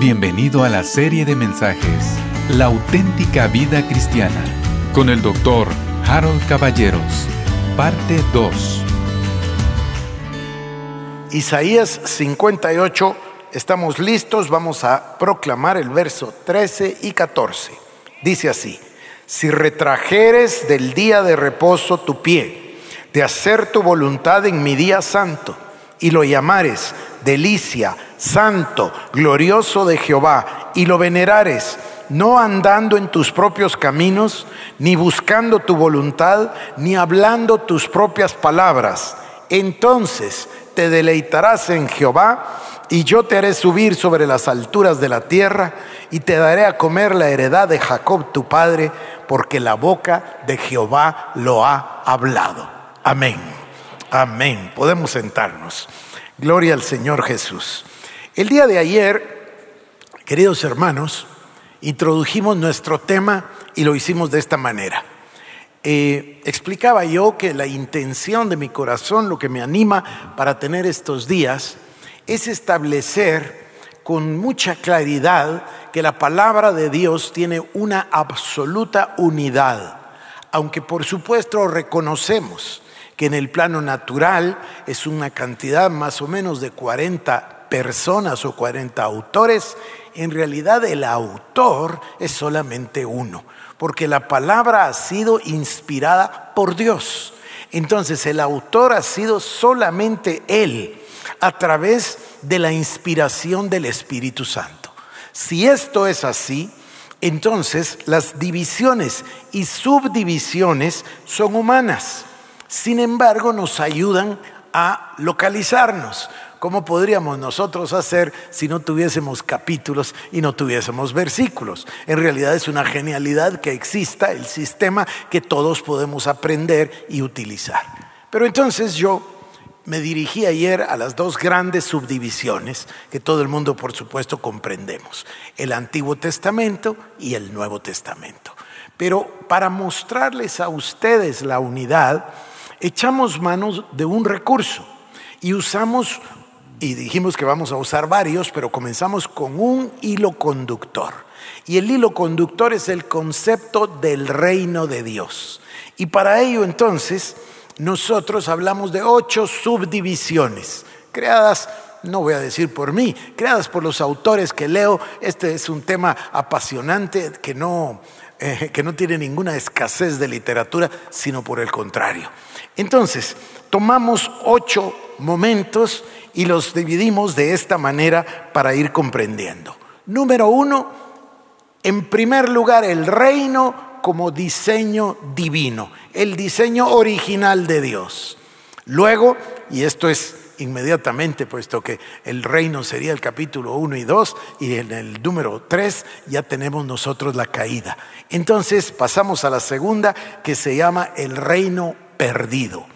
Bienvenido a la serie de mensajes La auténtica vida cristiana con el doctor Harold Caballeros, parte 2. Isaías 58, estamos listos, vamos a proclamar el verso 13 y 14. Dice así, si retrajeres del día de reposo tu pie, de hacer tu voluntad en mi día santo, y lo llamares delicia, santo, glorioso de Jehová, y lo venerares, no andando en tus propios caminos, ni buscando tu voluntad, ni hablando tus propias palabras. Entonces te deleitarás en Jehová, y yo te haré subir sobre las alturas de la tierra, y te daré a comer la heredad de Jacob tu padre, porque la boca de Jehová lo ha hablado. Amén. Amén. Podemos sentarnos. Gloria al Señor Jesús. El día de ayer, queridos hermanos, introdujimos nuestro tema y lo hicimos de esta manera. Eh, explicaba yo que la intención de mi corazón, lo que me anima para tener estos días, es establecer con mucha claridad que la palabra de Dios tiene una absoluta unidad, aunque por supuesto reconocemos que en el plano natural es una cantidad más o menos de 40 personas o 40 autores, en realidad el autor es solamente uno, porque la palabra ha sido inspirada por Dios. Entonces el autor ha sido solamente Él a través de la inspiración del Espíritu Santo. Si esto es así, entonces las divisiones y subdivisiones son humanas. Sin embargo, nos ayudan a localizarnos. ¿Cómo podríamos nosotros hacer si no tuviésemos capítulos y no tuviésemos versículos? En realidad es una genialidad que exista el sistema que todos podemos aprender y utilizar. Pero entonces yo me dirigí ayer a las dos grandes subdivisiones que todo el mundo por supuesto comprendemos, el Antiguo Testamento y el Nuevo Testamento. Pero para mostrarles a ustedes la unidad, echamos manos de un recurso y usamos, y dijimos que vamos a usar varios, pero comenzamos con un hilo conductor. Y el hilo conductor es el concepto del reino de Dios. Y para ello entonces nosotros hablamos de ocho subdivisiones, creadas no voy a decir por mí, creadas por los autores que leo. Este es un tema apasionante que no, eh, que no tiene ninguna escasez de literatura, sino por el contrario. Entonces, tomamos ocho momentos y los dividimos de esta manera para ir comprendiendo. Número uno, en primer lugar, el reino como diseño divino, el diseño original de Dios. Luego, y esto es inmediatamente, puesto que el reino sería el capítulo 1 y 2, y en el número 3 ya tenemos nosotros la caída. Entonces pasamos a la segunda, que se llama el reino perdido.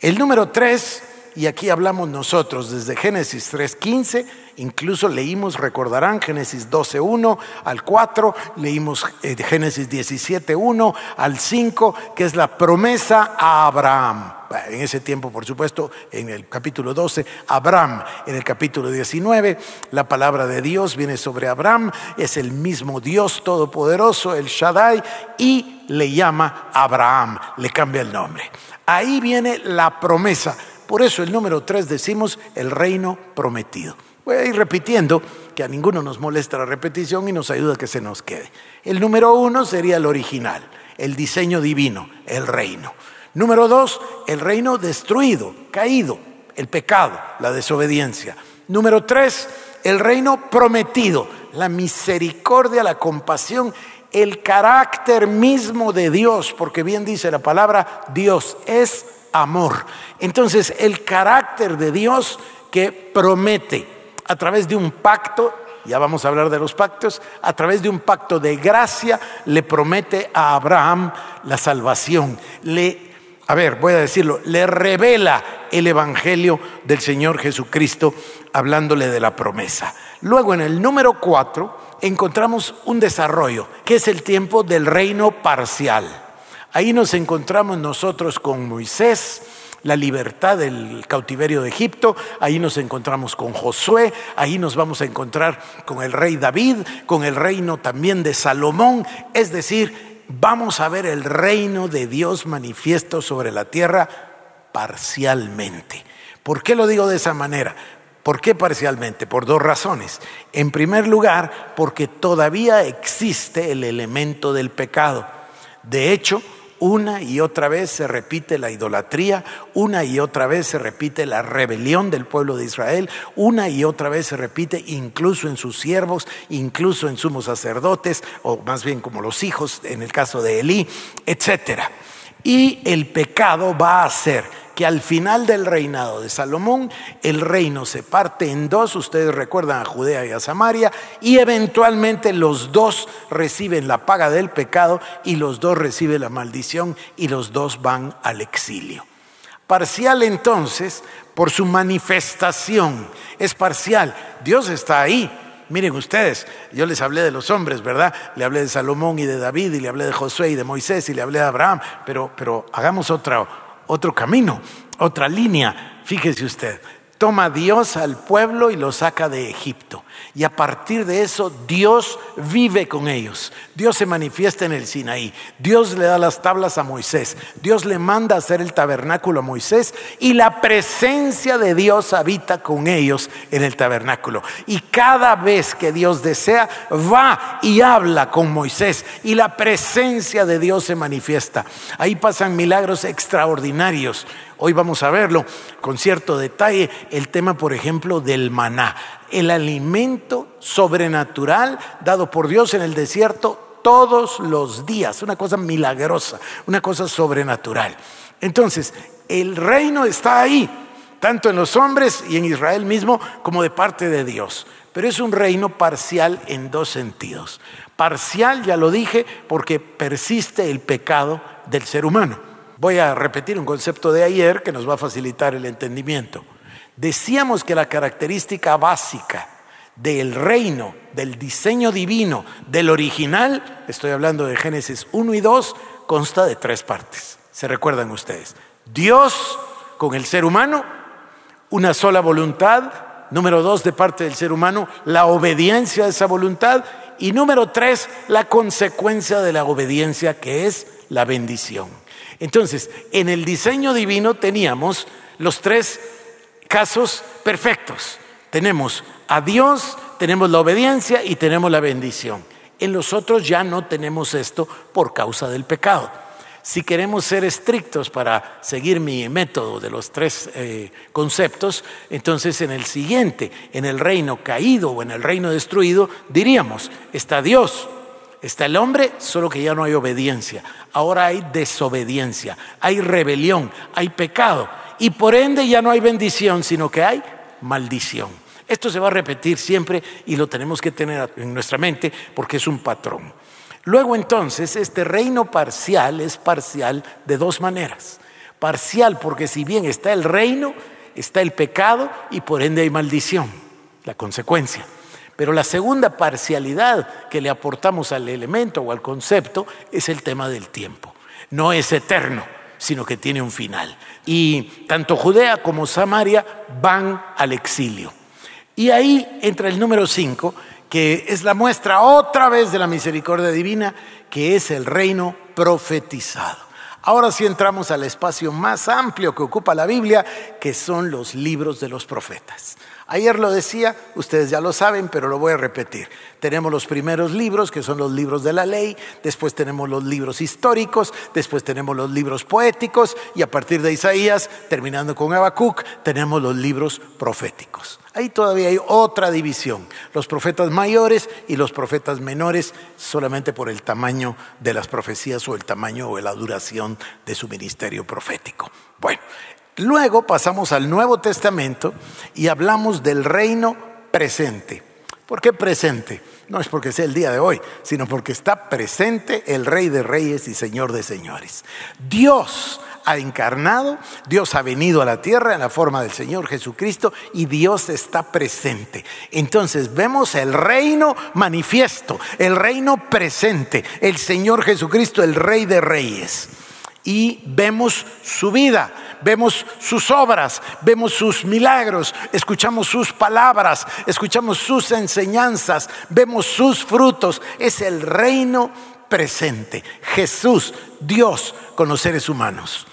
El número 3, y aquí hablamos nosotros desde Génesis 3.15, incluso leímos, recordarán, Génesis 12.1 al 4, leímos eh, Génesis 17.1 al 5, que es la promesa a Abraham. En ese tiempo, por supuesto, en el capítulo 12, Abraham. En el capítulo 19, la palabra de Dios viene sobre Abraham, es el mismo Dios todopoderoso, el Shaddai, y le llama Abraham, le cambia el nombre. Ahí viene la promesa. Por eso el número 3 decimos el reino prometido. Voy a ir repitiendo, que a ninguno nos molesta la repetición y nos ayuda a que se nos quede. El número uno sería el original, el diseño divino, el reino. Número dos, el reino destruido, caído, el pecado, la desobediencia. Número tres, el reino prometido, la misericordia, la compasión, el carácter mismo de Dios, porque bien dice la palabra, Dios es amor. Entonces, el carácter de Dios que promete a través de un pacto, ya vamos a hablar de los pactos, a través de un pacto de gracia le promete a Abraham la salvación. Le a ver, voy a decirlo, le revela el Evangelio del Señor Jesucristo hablándole de la promesa. Luego en el número cuatro encontramos un desarrollo, que es el tiempo del reino parcial. Ahí nos encontramos nosotros con Moisés, la libertad del cautiverio de Egipto, ahí nos encontramos con Josué, ahí nos vamos a encontrar con el rey David, con el reino también de Salomón, es decir, vamos a ver el reino de Dios manifiesto sobre la tierra parcialmente. ¿Por qué lo digo de esa manera? ¿Por qué parcialmente? Por dos razones. En primer lugar, porque todavía existe el elemento del pecado. De hecho, una y otra vez se repite la idolatría, una y otra vez se repite la rebelión del pueblo de Israel, una y otra vez se repite incluso en sus siervos, incluso en sumos sacerdotes, o más bien como los hijos en el caso de Elí, etc. Y el pecado va a ser que al final del reinado de Salomón el reino se parte en dos, ustedes recuerdan a Judea y a Samaria, y eventualmente los dos reciben la paga del pecado y los dos reciben la maldición y los dos van al exilio. Parcial entonces por su manifestación, es parcial, Dios está ahí, Miren ustedes, yo les hablé de los hombres, ¿verdad? Le hablé de Salomón y de David, y le hablé de Josué y de Moisés, y le hablé de Abraham, pero, pero hagamos otra, otro camino, otra línea. Fíjese usted, toma Dios al pueblo y lo saca de Egipto. Y a partir de eso Dios vive con ellos. Dios se manifiesta en el Sinaí. Dios le da las tablas a Moisés. Dios le manda hacer el tabernáculo a Moisés y la presencia de Dios habita con ellos en el tabernáculo. Y cada vez que Dios desea, va y habla con Moisés y la presencia de Dios se manifiesta. Ahí pasan milagros extraordinarios. Hoy vamos a verlo con cierto detalle, el tema, por ejemplo, del maná, el alimento sobrenatural dado por Dios en el desierto todos los días, una cosa milagrosa, una cosa sobrenatural. Entonces, el reino está ahí, tanto en los hombres y en Israel mismo como de parte de Dios. Pero es un reino parcial en dos sentidos. Parcial, ya lo dije, porque persiste el pecado del ser humano. Voy a repetir un concepto de ayer que nos va a facilitar el entendimiento. Decíamos que la característica básica del reino, del diseño divino, del original, estoy hablando de Génesis 1 y 2, consta de tres partes. ¿Se recuerdan ustedes? Dios con el ser humano, una sola voluntad, número dos de parte del ser humano, la obediencia a esa voluntad y número tres, la consecuencia de la obediencia que es la bendición. Entonces, en el diseño divino teníamos los tres casos perfectos. Tenemos a Dios, tenemos la obediencia y tenemos la bendición. En los otros ya no tenemos esto por causa del pecado. Si queremos ser estrictos para seguir mi método de los tres eh, conceptos, entonces en el siguiente, en el reino caído o en el reino destruido, diríamos, está Dios, Está el hombre, solo que ya no hay obediencia. Ahora hay desobediencia, hay rebelión, hay pecado. Y por ende ya no hay bendición, sino que hay maldición. Esto se va a repetir siempre y lo tenemos que tener en nuestra mente porque es un patrón. Luego entonces, este reino parcial es parcial de dos maneras. Parcial porque si bien está el reino, está el pecado y por ende hay maldición, la consecuencia. Pero la segunda parcialidad que le aportamos al elemento o al concepto es el tema del tiempo. No es eterno, sino que tiene un final. Y tanto Judea como Samaria van al exilio. Y ahí entra el número 5, que es la muestra otra vez de la misericordia divina, que es el reino profetizado. Ahora sí entramos al espacio más amplio que ocupa la Biblia, que son los libros de los profetas. Ayer lo decía, ustedes ya lo saben, pero lo voy a repetir. Tenemos los primeros libros, que son los libros de la ley, después tenemos los libros históricos, después tenemos los libros poéticos y a partir de Isaías, terminando con Habacuc, tenemos los libros proféticos. Ahí todavía hay otra división, los profetas mayores y los profetas menores, solamente por el tamaño de las profecías o el tamaño o la duración de su ministerio profético. Bueno, Luego pasamos al Nuevo Testamento y hablamos del reino presente. ¿Por qué presente? No es porque sea el día de hoy, sino porque está presente el Rey de Reyes y Señor de Señores. Dios ha encarnado, Dios ha venido a la tierra en la forma del Señor Jesucristo y Dios está presente. Entonces vemos el reino manifiesto, el reino presente, el Señor Jesucristo, el Rey de Reyes. Y vemos su vida, vemos sus obras, vemos sus milagros, escuchamos sus palabras, escuchamos sus enseñanzas, vemos sus frutos. Es el reino presente. Jesús, Dios con los seres humanos.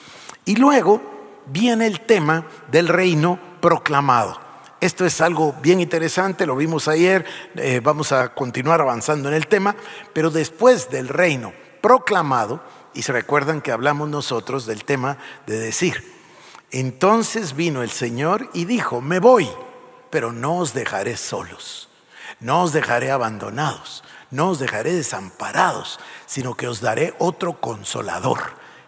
Y luego viene el tema del reino proclamado. Esto es algo bien interesante, lo vimos ayer, eh, vamos a continuar avanzando en el tema, pero después del reino proclamado, y se recuerdan que hablamos nosotros del tema de decir, entonces vino el Señor y dijo, me voy, pero no os dejaré solos, no os dejaré abandonados, no os dejaré desamparados, sino que os daré otro consolador,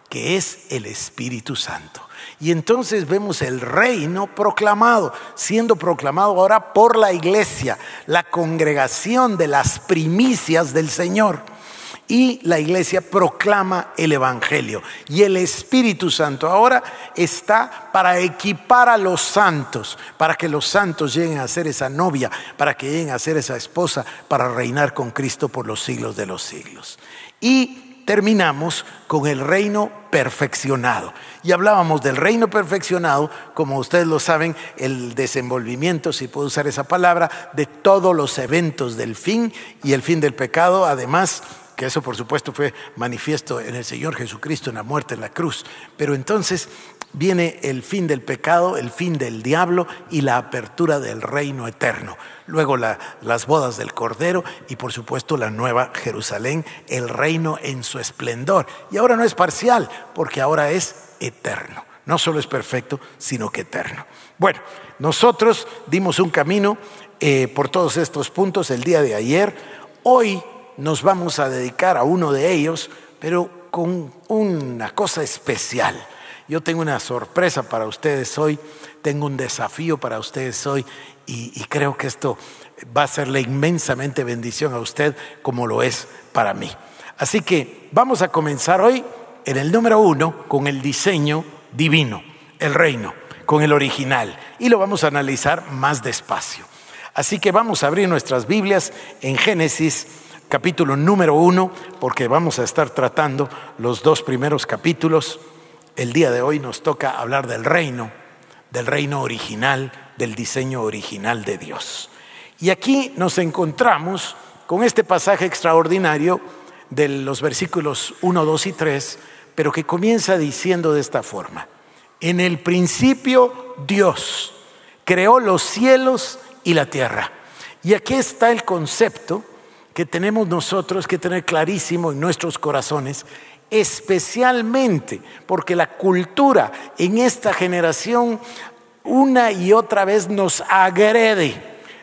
que es el Espíritu Santo. Y entonces vemos el reino proclamado, siendo proclamado ahora por la iglesia, la congregación de las primicias del Señor. Y la iglesia proclama el Evangelio. Y el Espíritu Santo ahora está para equipar a los santos, para que los santos lleguen a ser esa novia, para que lleguen a ser esa esposa, para reinar con Cristo por los siglos de los siglos. Y terminamos con el reino perfeccionado. Y hablábamos del reino perfeccionado, como ustedes lo saben, el desenvolvimiento, si puedo usar esa palabra, de todos los eventos del fin y el fin del pecado, además que eso por supuesto fue manifiesto en el Señor Jesucristo en la muerte en la cruz. Pero entonces viene el fin del pecado, el fin del diablo y la apertura del reino eterno. Luego las bodas del Cordero y por supuesto la nueva Jerusalén, el reino en su esplendor. Y ahora no es parcial, porque ahora es eterno. No solo es perfecto, sino que eterno. Bueno, nosotros dimos un camino eh, por todos estos puntos el día de ayer. Hoy nos vamos a dedicar a uno de ellos, pero con una cosa especial. Yo tengo una sorpresa para ustedes hoy, tengo un desafío para ustedes hoy y, creo que esto va a serle inmensamente bendición a usted como lo es para mí. Así que vamos a comenzar hoy en el número uno con el diseño divino, el reino, con el original y lo vamos a analizar más despacio. Así que vamos a abrir nuestras Biblias en Génesis capítulo número uno porque vamos a estar tratando los dos primeros capítulos el día de hoy nos toca hablar del reino, del reino original, del diseño original de Dios. Y aquí nos encontramos con este pasaje extraordinario de los versículos 1, 2 y 3, pero que comienza diciendo de esta forma, en el principio Dios creó los cielos y la tierra. Y aquí está el concepto que tenemos nosotros que tener clarísimo en nuestros corazones, especialmente porque la cultura en esta generación una y otra vez nos agrede,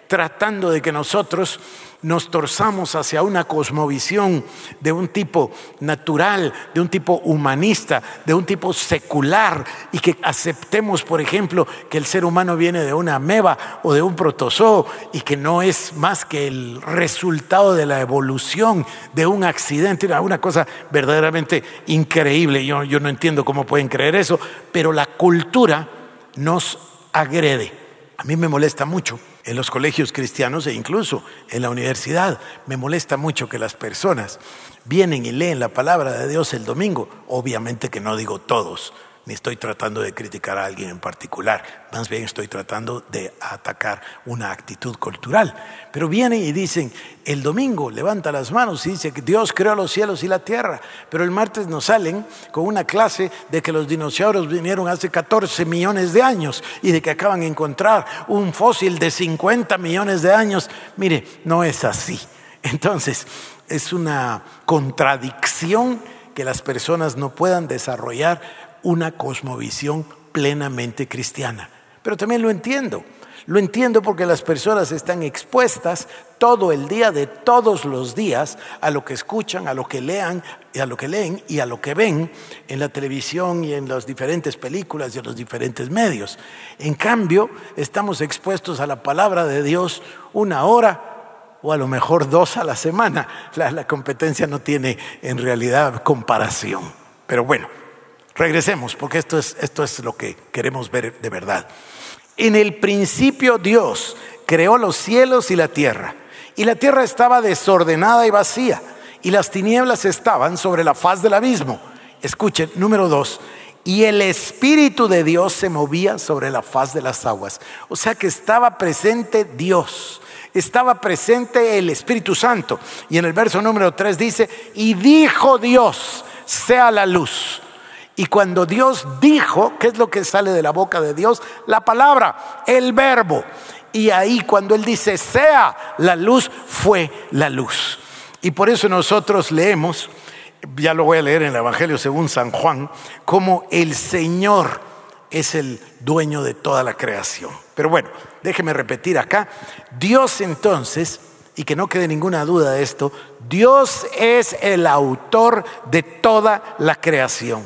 tratando de que nosotros nos torzamos hacia una cosmovisión de un tipo natural, de un tipo humanista, de un tipo secular, y que aceptemos, por ejemplo, que el ser humano viene de una ameba o de un protozoo y que no es más que el resultado de la evolución de un accidente, una cosa verdaderamente increíble. Yo, yo no entiendo cómo pueden creer eso, pero la cultura nos agrede. A mí me molesta mucho en los colegios cristianos e incluso en la universidad. Me molesta mucho que las personas vienen y leen la palabra de Dios el domingo. Obviamente que no digo todos, ni estoy tratando de criticar a alguien en particular, más bien estoy tratando de atacar una actitud cultural. Pero vienen y dicen, el domingo levanta las manos y dice que Dios creó los cielos y la tierra, pero el martes nos salen con una clase de que los dinosaurios vinieron hace 14 millones de años y de que acaban de encontrar un fósil de 50 millones de años. Mire, no es así. Entonces, es una contradicción que las personas no puedan desarrollar una cosmovisión plenamente cristiana. Pero también lo entiendo. Lo entiendo porque las personas están expuestas todo el día de todos los días a lo que escuchan, a lo que lean, y a lo que leen y a lo que ven en la televisión y en las diferentes películas y en los diferentes medios. En cambio, estamos expuestos a la palabra de Dios una hora o a lo mejor dos a la semana. La, la competencia no tiene en realidad comparación. Pero bueno, Regresemos, porque esto es, esto es lo que queremos ver de verdad. En el principio Dios creó los cielos y la tierra, y la tierra estaba desordenada y vacía, y las tinieblas estaban sobre la faz del abismo. Escuchen, número dos, y el Espíritu de Dios se movía sobre la faz de las aguas. O sea que estaba presente Dios, estaba presente el Espíritu Santo. Y en el verso número 3 dice, y dijo Dios, sea la luz. Y cuando Dios dijo, ¿qué es lo que sale de la boca de Dios? La palabra, el verbo. Y ahí cuando Él dice, sea la luz, fue la luz. Y por eso nosotros leemos ya lo voy a leer en el Evangelio según San Juan, como el Señor es el dueño de toda la creación. Pero bueno, déjeme repetir acá, Dios entonces, y que no quede ninguna duda de esto, Dios es el autor de toda la creación.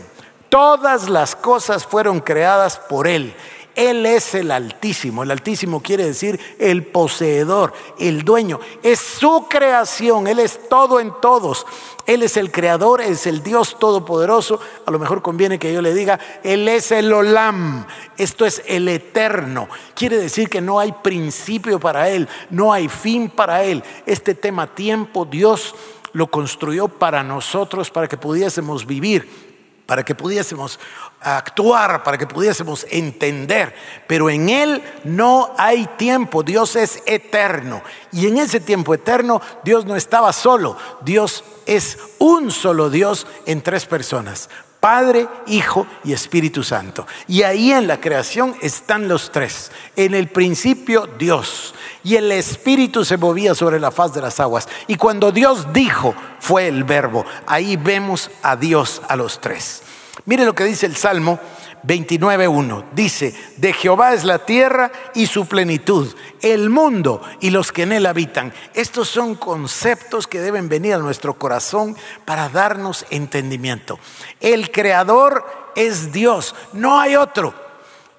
Todas las cosas fueron creadas por Él. Él es el Altísimo. El Altísimo quiere decir el poseedor, el dueño. Es su creación. Él es todo en todos. Él es el creador, es el Dios todopoderoso. A lo mejor conviene que yo le diga, Él es el Olam. Esto es el eterno. Quiere decir que no hay principio para Él, no hay fin para Él. Este tema tiempo, Dios lo construyó para nosotros, para que pudiésemos vivir para que pudiésemos actuar, para que pudiésemos entender. Pero en Él no hay tiempo, Dios es eterno. Y en ese tiempo eterno Dios no estaba solo, Dios es un solo Dios en tres personas. Padre, Hijo y Espíritu Santo. Y ahí en la creación están los tres. En el principio Dios. Y el Espíritu se movía sobre la faz de las aguas. Y cuando Dios dijo, fue el verbo. Ahí vemos a Dios a los tres. Mire lo que dice el Salmo 29.1. Dice, de Jehová es la tierra y su plenitud, el mundo y los que en él habitan. Estos son conceptos que deben venir a nuestro corazón para darnos entendimiento. El creador es Dios, no hay otro.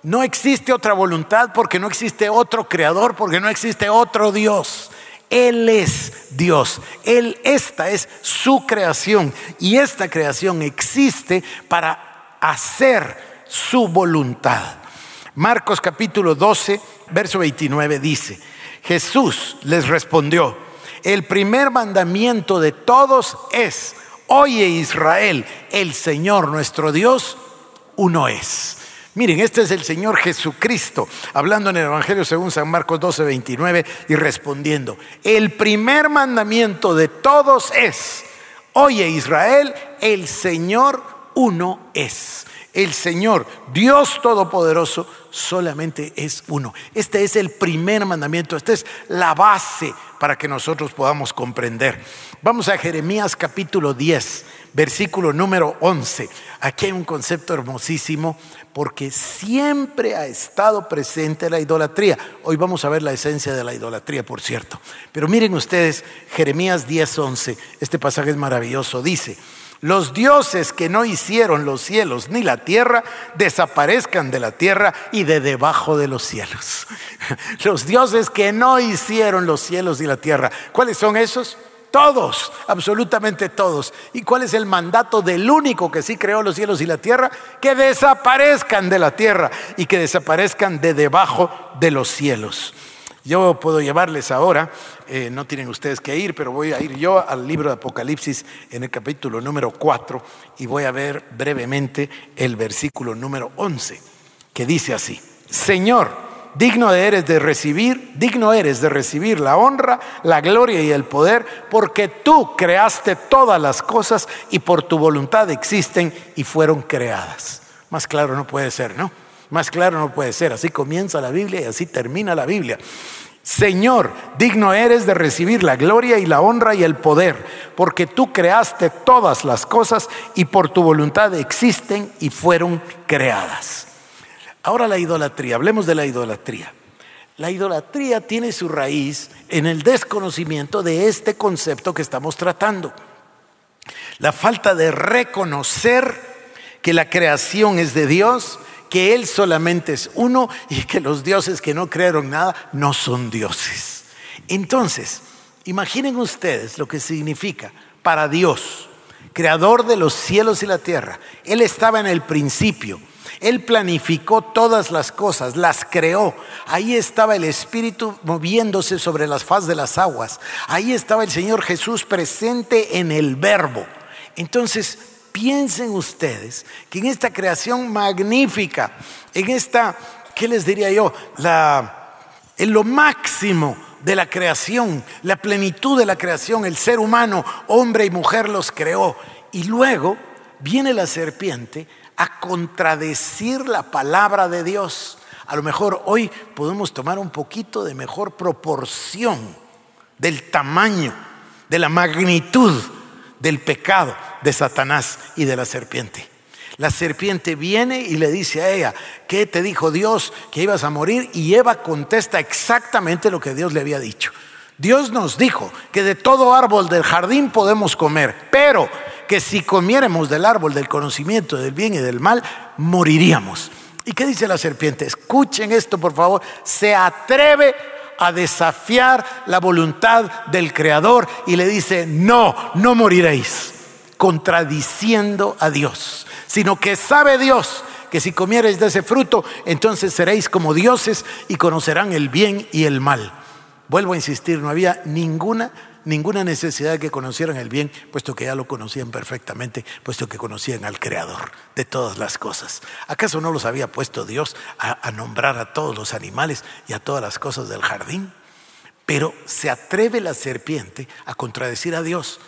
No existe otra voluntad porque no existe otro creador, porque no existe otro Dios. Él es Dios. Él, esta es su creación. Y esta creación existe para hacer su voluntad. Marcos capítulo 12, verso 29 dice, Jesús les respondió, el primer mandamiento de todos es, oye Israel, el Señor nuestro Dios, uno es. Miren, este es el Señor Jesucristo, hablando en el Evangelio según San Marcos 12, 29 y respondiendo, el primer mandamiento de todos es, oye Israel, el Señor uno es. El Señor, Dios Todopoderoso, solamente es uno. Este es el primer mandamiento, esta es la base para que nosotros podamos comprender. Vamos a Jeremías capítulo 10, versículo número 11. Aquí hay un concepto hermosísimo porque siempre ha estado presente la idolatría. Hoy vamos a ver la esencia de la idolatría, por cierto. Pero miren ustedes, Jeremías 10:11, este pasaje es maravilloso, dice, los dioses que no hicieron los cielos ni la tierra desaparezcan de la tierra y de debajo de los cielos. Los dioses que no hicieron los cielos y la tierra, ¿cuáles son esos? Todos, absolutamente todos. ¿Y cuál es el mandato del único que sí creó los cielos y la tierra? Que desaparezcan de la tierra y que desaparezcan de debajo de los cielos. Yo puedo llevarles ahora, eh, no tienen ustedes que ir, pero voy a ir yo al libro de Apocalipsis en el capítulo número 4 y voy a ver brevemente el versículo número 11, que dice así, Señor, digno eres de recibir, digno eres de recibir la honra, la gloria y el poder, porque tú creaste todas las cosas y por tu voluntad existen y fueron creadas. Más claro no puede ser, ¿no? Más claro no puede ser. Así comienza la Biblia y así termina la Biblia. Señor, digno eres de recibir la gloria y la honra y el poder, porque tú creaste todas las cosas y por tu voluntad existen y fueron creadas. Ahora la idolatría, hablemos de la idolatría. La idolatría tiene su raíz en el desconocimiento de este concepto que estamos tratando. La falta de reconocer que la creación es de Dios, que Él solamente es uno y que los dioses que no crearon nada no son dioses. Entonces, imaginen ustedes lo que significa para Dios, creador de los cielos y la tierra. Él estaba en el principio él planificó todas las cosas, las creó. Ahí estaba el Espíritu moviéndose sobre las faz de las aguas. Ahí estaba el Señor Jesús presente en el verbo. Entonces, piensen ustedes que en esta creación magnífica, en esta, ¿qué les diría yo? En lo máximo de la creación, la plenitud de la creación, el ser humano, hombre y mujer los creó. Y luego viene la serpiente a contradecir la palabra de Dios. A lo mejor hoy podemos tomar un poquito de mejor proporción del tamaño, de la magnitud del pecado de Satanás y de la serpiente. La serpiente viene y le dice a ella, ¿qué te dijo Dios? Que ibas a morir. Y Eva contesta exactamente lo que Dios le había dicho. Dios nos dijo que de todo árbol del jardín podemos comer, pero que si comiéramos del árbol del conocimiento del bien y del mal, moriríamos. ¿Y qué dice la serpiente? Escuchen esto, por favor. Se atreve a desafiar la voluntad del Creador y le dice, no, no moriréis, contradiciendo a Dios, sino que sabe Dios que si comiereis de ese fruto, entonces seréis como dioses y conocerán el bien y el mal. Vuelvo a insistir, no había ninguna ninguna necesidad de que conocieran el bien, puesto que ya lo conocían perfectamente, puesto que conocían al Creador de todas las cosas. ¿Acaso no los había puesto Dios a, a nombrar a todos los animales y a todas las cosas del jardín? Pero se atreve la serpiente a contradecir a Dios.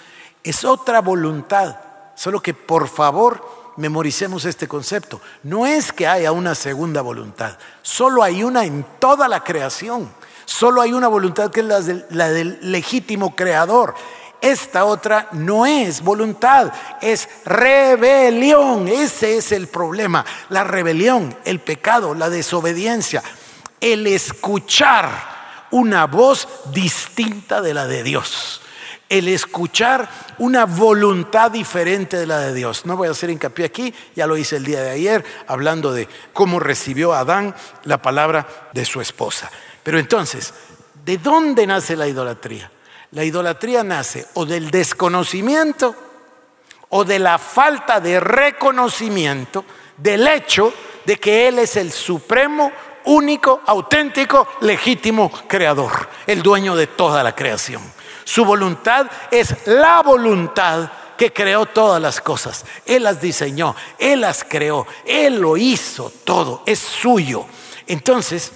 Es otra voluntad, solo que por favor memoricemos este concepto. No es que haya una segunda voluntad, solo hay una en toda la creación. Solo hay una voluntad que es la del, legítimo creador. Esta otra no es voluntad, es rebelión. Ese es el problema. La rebelión, el pecado, la desobediencia, el escuchar una voz distinta de la de Dios. El escuchar una voluntad diferente de la de Dios. No voy a hacer hincapié aquí, ya lo hice el día de ayer, hablando de cómo recibió Adán la palabra de su esposa. Pero entonces, ¿de dónde nace la idolatría? La idolatría nace o del desconocimiento o de la falta de reconocimiento del hecho de que Él es el supremo, único, auténtico, legítimo creador, el dueño de toda la creación. Su voluntad es la voluntad que creó todas las cosas. Él las diseñó, Él las creó, Él lo hizo todo, es suyo. Entonces,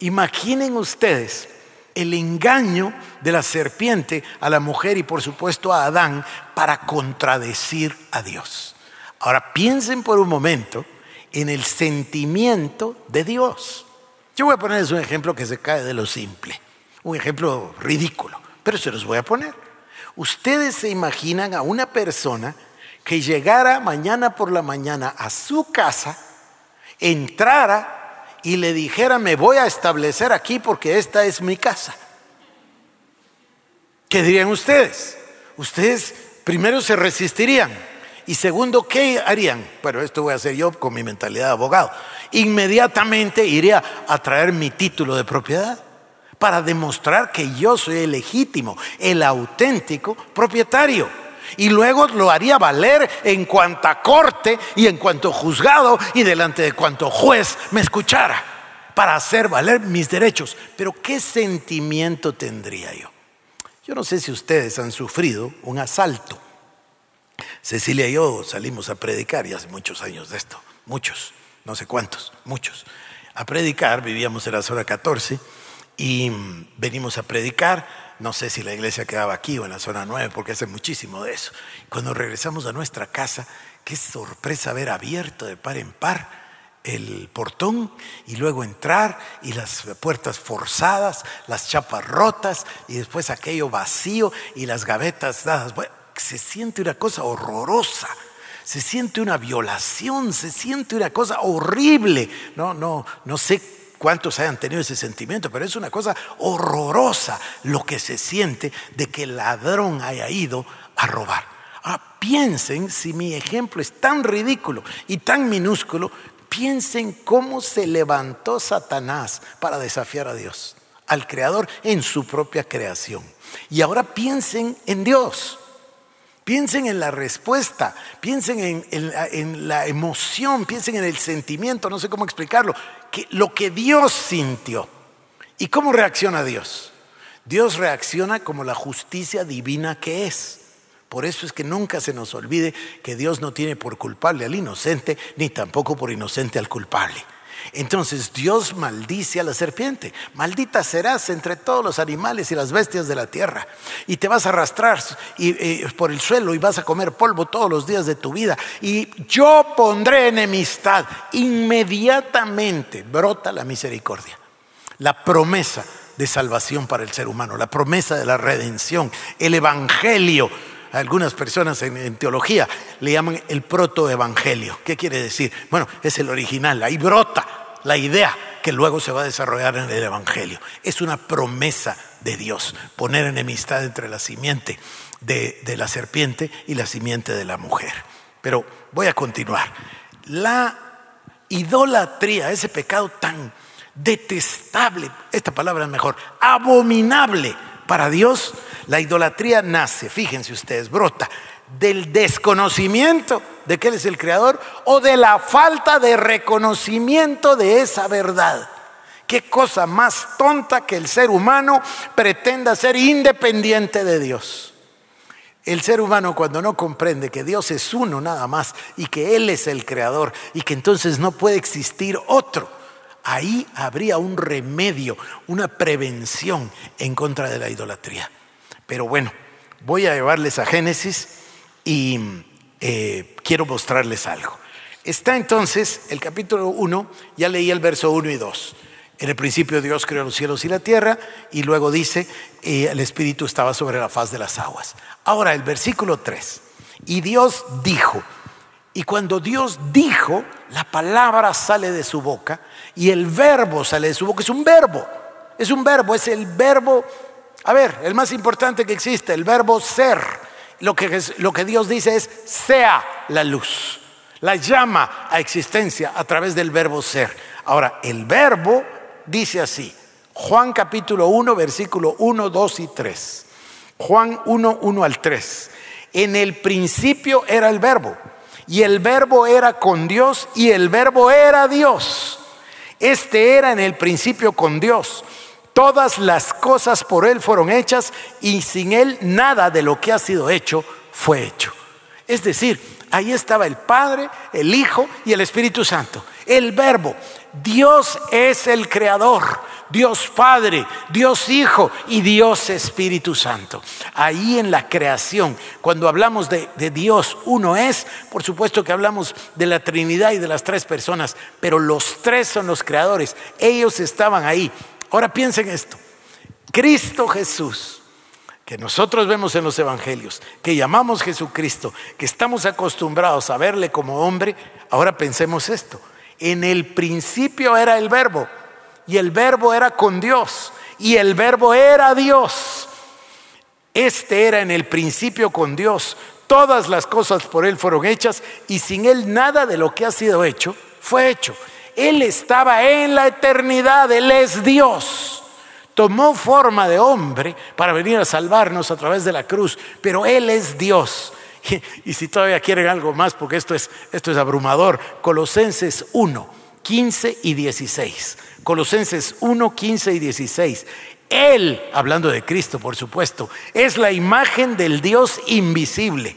Imaginen ustedes el engaño de la serpiente a la mujer y por supuesto a Adán para contradecir a Dios. Ahora piensen por un momento en el sentimiento de Dios. Yo voy a ponerles un ejemplo que se cae de lo simple, un ejemplo ridículo, pero se los voy a poner. Ustedes se imaginan a una persona que llegara mañana por la mañana a su casa, entrara y le dijera, me voy a establecer aquí porque esta es mi casa. ¿Qué dirían ustedes? Ustedes primero se resistirían y segundo, ¿qué harían? Bueno, esto voy a hacer yo con mi mentalidad de abogado. Inmediatamente iría a traer mi título de propiedad para demostrar que yo soy el legítimo, el auténtico propietario y luego lo haría valer en cuanta corte y en cuanto juzgado y delante de cuanto juez me escuchara para hacer valer mis derechos. Pero ¿qué sentimiento tendría yo? Yo no sé si ustedes han sufrido un asalto. Cecilia y yo salimos a predicar y hace muchos años de esto, muchos, no sé cuántos, muchos. A predicar, vivíamos en la zona 14 y venimos a predicar no sé si la iglesia quedaba aquí o en la zona 9, porque hace muchísimo de eso. Cuando regresamos a nuestra casa, qué sorpresa ver abierto de par en par el portón y luego entrar y las puertas forzadas, las chapas rotas y después aquello vacío y las gavetas dadas. se siente una cosa horrorosa. Se siente una violación, se siente una cosa horrible. No, no, no sé cuántos hayan tenido ese sentimiento, pero es una cosa horrorosa lo que se siente de que el ladrón haya ido a robar. Ahora piensen, si mi ejemplo es tan ridículo y tan minúsculo, piensen cómo se levantó Satanás para desafiar a Dios, al Creador en su propia creación. Y ahora piensen en Dios. Piensen en la respuesta, piensen en, la emoción, piensen en el sentimiento, no sé cómo explicarlo, que, lo que Dios sintió. ¿Y cómo reacciona Dios? Dios reacciona como la justicia divina que es. Por eso es que nunca se nos olvide que Dios no tiene por culpable al inocente, ni tampoco por inocente al culpable. Entonces Dios maldice a la serpiente. Maldita serás entre todos los animales y las bestias de la tierra. Y te vas a arrastrar por el suelo y vas a comer polvo todos los días de tu vida. Y yo pondré enemistad. Inmediatamente brota la misericordia. La promesa de salvación para el ser humano. La promesa de la redención. El evangelio algunas personas en, teología le llaman el protoevangelio. ¿Qué quiere decir? Bueno, es el original, ahí brota la idea que luego se va a desarrollar en el evangelio. Es una promesa de Dios, poner enemistad entre la simiente de, la serpiente y la simiente de la mujer. Pero voy a continuar. La idolatría, ese pecado tan detestable, esta palabra es mejor, abominable para Dios, la idolatría nace, fíjense ustedes, brota del desconocimiento de que Él es el creador o de la falta de reconocimiento de esa verdad. Qué cosa más tonta que el ser humano pretenda ser independiente de Dios. El ser humano cuando no comprende que Dios es uno nada más y que Él es el creador y que entonces no puede existir otro, ahí habría un remedio, una prevención en contra de la idolatría. Pero bueno, voy a llevarles a Génesis y eh, quiero mostrarles algo. Está entonces el capítulo 1, ya leí el verso 1 y 2. En el principio Dios creó los cielos y la tierra y luego dice, eh, el Espíritu estaba sobre la faz de las aguas. Ahora el versículo 3, y Dios dijo, y cuando Dios dijo, la palabra sale de su boca y el verbo sale de su boca, es un verbo, es un verbo, es el verbo a ver, el más importante que existe, el verbo ser. Lo que, lo que Dios dice es, sea la luz. La llama a existencia a través del verbo ser. Ahora, el verbo dice así, Juan capítulo 1, versículo 1, 2 y 3. Juan 1, 1 al 3. En el principio era el verbo, y el verbo era con Dios, y el verbo era Dios. Este era en el principio con Dios. Todas las cosas por Él fueron hechas y sin Él nada de lo que ha sido hecho fue hecho. Es decir, ahí estaba el Padre, el Hijo y el Espíritu Santo. El verbo. Dios es el creador. Dios Padre, Dios Hijo y Dios Espíritu Santo. Ahí en la creación, cuando hablamos de, de, Dios, uno es, por supuesto que hablamos de la Trinidad y de las tres personas, pero los tres son los creadores. Ellos estaban ahí Ahora piensen esto. Cristo Jesús, que nosotros vemos en los evangelios, que llamamos Jesucristo, que estamos acostumbrados a verle como hombre, ahora pensemos esto. En el principio era el verbo y el verbo era con Dios y el verbo era Dios. Este era en el principio con Dios. Todas las cosas por Él fueron hechas y sin Él nada de lo que ha sido hecho fue hecho. Él estaba en la eternidad, Él es Dios. Tomó forma de hombre para venir a salvarnos a través de la cruz, pero Él es Dios. Y, si todavía quieren algo más, porque esto es, esto es abrumador, Colosenses 1, 15 y 16. Colosenses 1, 15 y 16. Él, hablando de Cristo, por supuesto, es la imagen del Dios invisible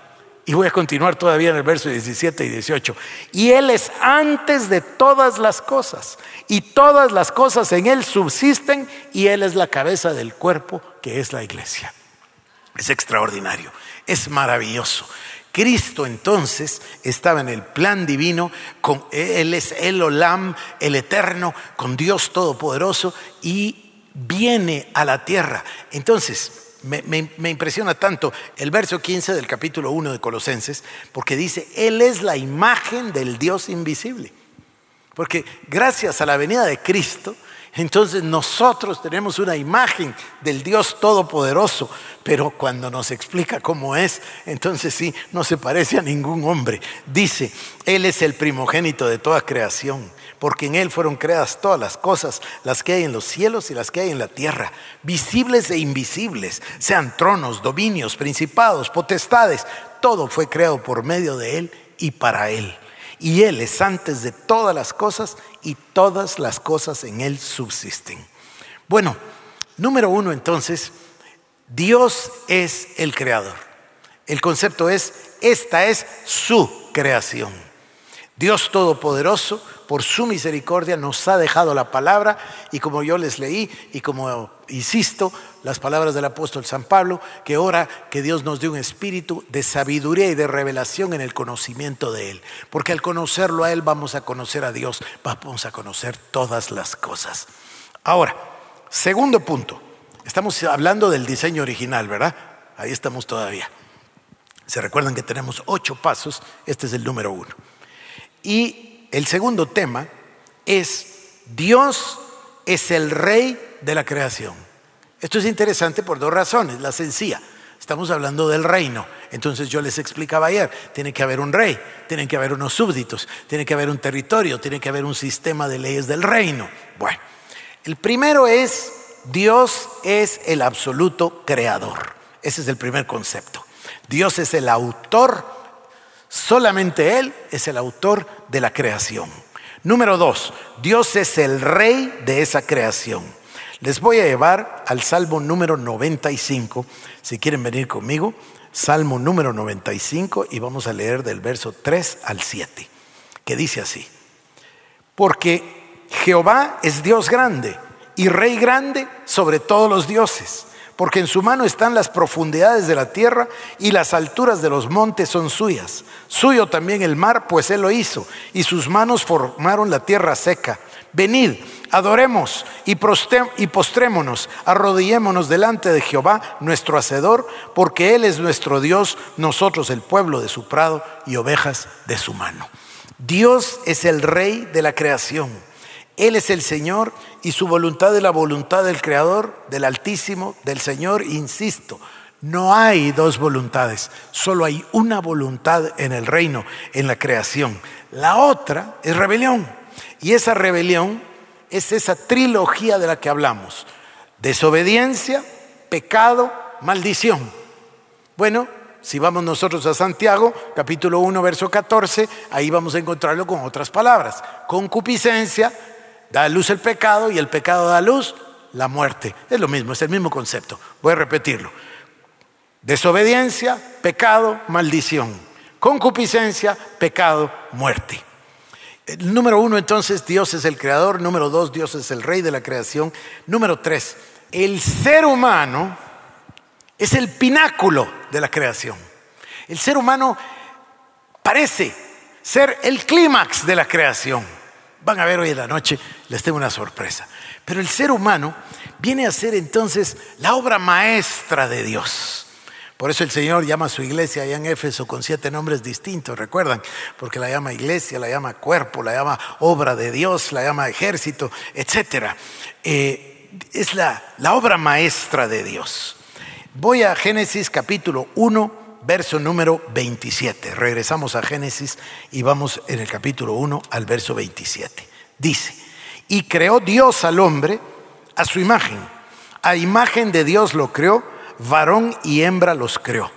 Y voy a continuar todavía en el verso 17 y 18. Y Él es antes de todas las cosas. Y todas las cosas en Él subsisten y Él es la cabeza del cuerpo que es la iglesia. Es extraordinario, es maravilloso. Cristo entonces estaba en el plan divino, con, Él es el Olam, el eterno, con Dios Todopoderoso y viene a la tierra. Entonces, me, impresiona tanto el verso 15 del capítulo 1 de Colosenses, porque dice, Él es la imagen del Dios invisible. Porque gracias a la venida de Cristo, Entonces nosotros tenemos una imagen del Dios Todopoderoso, pero cuando nos explica cómo es, entonces sí, no se parece a ningún hombre. Dice, Él es el primogénito de toda creación, porque en Él fueron creadas todas las cosas, las que hay en los cielos y las que hay en la tierra, visibles e invisibles, sean tronos, dominios, principados, potestades, todo fue creado por medio de Él y para Él y Él es antes de todas las cosas y todas las cosas en Él subsisten. Bueno, número uno entonces, Dios es el creador. El concepto es, esta es su creación. Dios Todopoderoso, por su misericordia, nos ha dejado la palabra y como yo les leí y como insisto, las palabras del apóstol San Pablo, que ora que Dios nos dé un espíritu de sabiduría y de revelación en el conocimiento de Él. Porque al conocerlo a Él vamos a conocer a Dios, vamos a conocer todas las cosas. Ahora, segundo punto, estamos hablando del diseño original, ¿verdad? Ahí estamos todavía. Se recuerdan que tenemos ocho pasos, este es el número uno. Y el segundo tema es, Dios es el rey de la creación. Esto es interesante por dos razones. La sencilla, estamos hablando del reino. Entonces yo les explicaba ayer, tiene que haber un rey, tienen que haber unos súbditos, tiene que haber un territorio, tiene que haber un sistema de leyes del reino. Bueno, el primero es, Dios es el absoluto creador. Ese es el primer concepto. Dios es el autor Solamente Él es el autor de la creación. Número dos, Dios es el rey de esa creación. Les voy a llevar al Salmo número 95, si quieren venir conmigo, Salmo número 95 y vamos a leer del verso 3 al 7, que dice así, porque Jehová es Dios grande y rey grande sobre todos los dioses porque en su mano están las profundidades de la tierra y las alturas de los montes son suyas. Suyo también el mar, pues él lo hizo, y sus manos formaron la tierra seca. Venid, adoremos y, postrémonos, arrodillémonos delante de Jehová, nuestro Hacedor, porque Él es nuestro Dios, nosotros el pueblo de su prado y ovejas de su mano. Dios es el Rey de la creación. Él es el Señor y su voluntad es la voluntad del Creador, del Altísimo, del Señor. Insisto, no hay dos voluntades, solo hay una voluntad en el reino, en la creación. La otra es rebelión. Y esa rebelión es esa trilogía de la que hablamos. Desobediencia, pecado, maldición. Bueno, si vamos nosotros a Santiago, capítulo 1, verso 14, ahí vamos a encontrarlo con otras palabras. Concupiscencia, Da luz el pecado y el pecado da luz la muerte. Es lo mismo, es el mismo concepto. Voy a repetirlo. Desobediencia, pecado, maldición. Concupiscencia, pecado, muerte. Número uno, entonces, Dios es el creador. Número dos, Dios es el rey de la creación. Número tres, el ser humano es el pináculo de la creación. El ser humano parece ser el clímax de la creación. Van a ver hoy en la noche, les tengo una sorpresa. Pero el ser humano viene a ser entonces la obra maestra de Dios. Por eso el Señor llama a su iglesia allá en Éfeso con siete nombres distintos, recuerdan, porque la llama iglesia, la llama cuerpo, la llama obra de Dios, la llama ejército, etc. Eh, es la, la obra maestra de Dios. Voy a Génesis capítulo 1, verso número 27. Regresamos a Génesis y vamos en el capítulo 1 al verso 27. Dice, y creó Dios al hombre a su imagen. A imagen de Dios lo creó, varón y hembra los creó.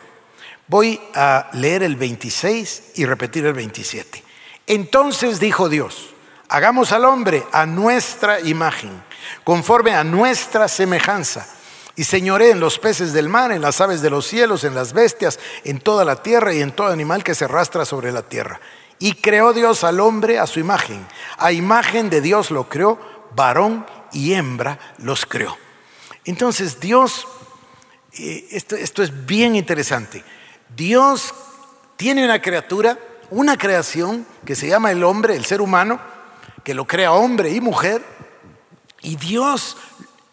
Voy a leer el 26 y repetir el 27. Entonces dijo Dios, hagamos al hombre a nuestra imagen, conforme a nuestra semejanza y señoré en los peces del mar, en las aves de los cielos, en las bestias, en toda la tierra y en todo animal que se arrastra sobre la tierra. Y creó Dios al hombre a su imagen. A imagen de Dios lo creó, varón y hembra los creó. Entonces Dios, eh, esto, esto es bien interesante. Dios tiene una criatura, una creación que se llama el hombre, el ser humano, que lo crea hombre y mujer. Y Dios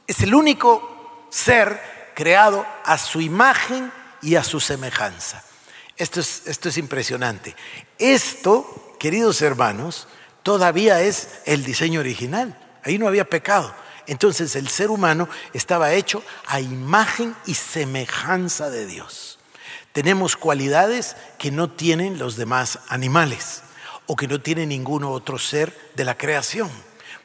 es el único ser creado a su imagen y a su semejanza. Esto es, esto es impresionante. Esto, queridos hermanos, todavía es el diseño original. Ahí no había pecado. Entonces el ser humano estaba hecho a imagen y semejanza de Dios. Tenemos cualidades que no tienen los demás animales o que no tiene ningún otro ser de la creación.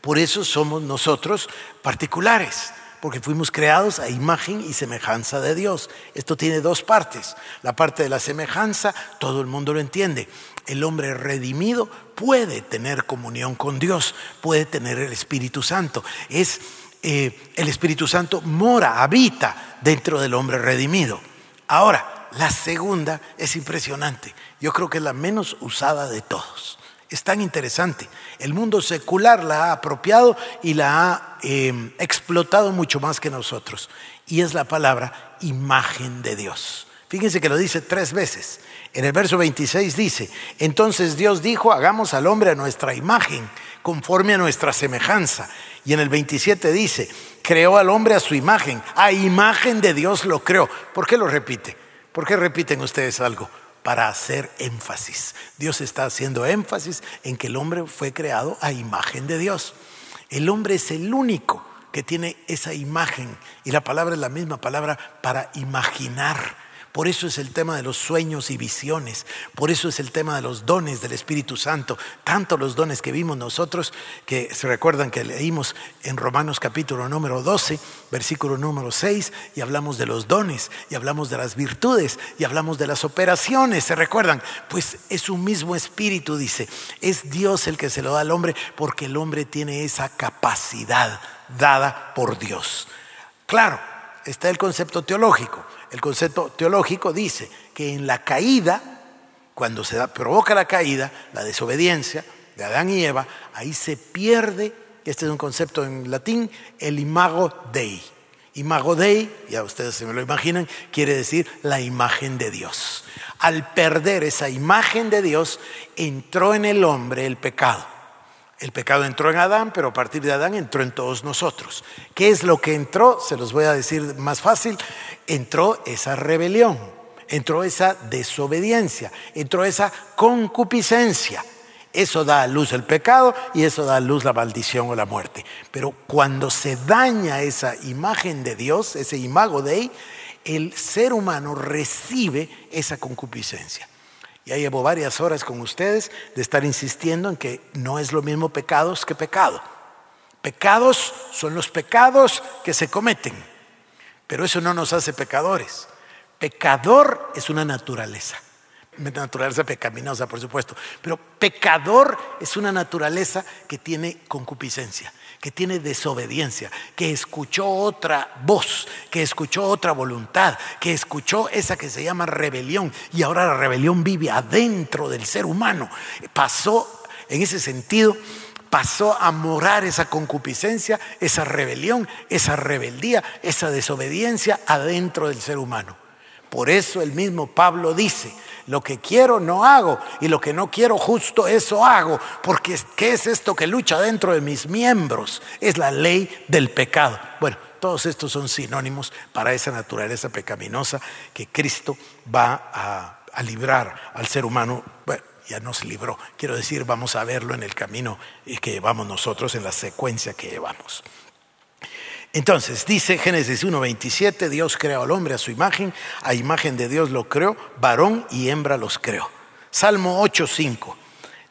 Por eso somos nosotros particulares, porque fuimos creados a imagen y semejanza de Dios. Esto tiene dos partes. La parte de la semejanza, todo el mundo lo entiende. El hombre redimido puede tener comunión con Dios, puede tener el Espíritu Santo. Es eh, el Espíritu Santo mora, habita dentro del hombre redimido. Ahora, la segunda es impresionante. Yo creo que es la menos usada de todos. Es tan interesante. El mundo secular la ha apropiado y la ha em, explotado mucho más que nosotros. Y es la palabra imagen de Dios. Fíjense que lo dice tres veces. En el verso 26 dice, entonces Dios dijo, hagamos al hombre a nuestra imagen, conforme a nuestra semejanza. Y en el 27 dice, creó al hombre a su imagen, a imagen de Dios lo creó. ¿Por qué lo repite? ¿Por qué repiten ustedes algo? Para hacer énfasis. Dios está haciendo énfasis en que el hombre fue creado a imagen de Dios. El hombre es el único que tiene esa imagen y la palabra es la misma palabra para imaginar por eso es el tema de los sueños y visiones. Por eso es el tema de los dones del Espíritu Santo. Tanto los dones que vimos nosotros, que se recuerdan que leímos en Romanos capítulo número 12, versículo número 6, y hablamos de los dones, y hablamos de las virtudes, y hablamos de las operaciones. ¿Se recuerdan? Pues es un mismo espíritu, dice. Es Dios el que se lo da al hombre porque el hombre tiene esa capacidad dada por Dios. Claro, está el concepto teológico. El concepto teológico dice que en la caída, cuando se provoca la caída, la desobediencia de Adán y Eva, ahí se pierde, este es un concepto en latín, el imago Dei. Imago Dei, ya ustedes se me lo imaginan, quiere decir la imagen de Dios. Al perder esa imagen de Dios, entró en el hombre el pecado. El pecado entró en Adán, pero a partir de Adán entró en todos nosotros. ¿Qué es lo que entró? Se los voy a decir más fácil. Entró esa rebelión, entró esa desobediencia, entró esa concupiscencia. Eso da a luz el pecado y eso da a luz la maldición o la muerte. Pero cuando se daña esa imagen de Dios, ese imago de él, el ser humano recibe esa concupiscencia. Ya llevo varias horas con ustedes de estar insistiendo en que no es lo mismo pecados que pecado. Pecados son los pecados que se cometen, pero eso no nos hace pecadores. Pecador es una naturaleza, naturaleza pecaminosa, por supuesto, pero pecador es una naturaleza que tiene concupiscencia, que tiene desobediencia, que escuchó otra voz, que escuchó otra voluntad, que escuchó esa que se llama rebelión y ahora la rebelión vive adentro del ser humano. Pasó en ese sentido pasó a morar esa concupiscencia, esa rebelión, esa rebeldía, esa desobediencia adentro del ser humano. Por eso el mismo Pablo dice, lo que quiero no hago y lo que no quiero justo eso hago, porque ¿qué es esto que lucha dentro de mis miembros? Es la ley del pecado. Bueno, todos estos son sinónimos para esa naturaleza pecaminosa que Cristo va a, librar al ser humano. Bueno, ya nos libró. Quiero decir, vamos a verlo en el camino que llevamos nosotros, en la secuencia que llevamos. Entonces, dice Génesis 1.27, Dios creó al hombre a su imagen, a imagen de Dios lo creó, varón y hembra los creó. Salmo 8.5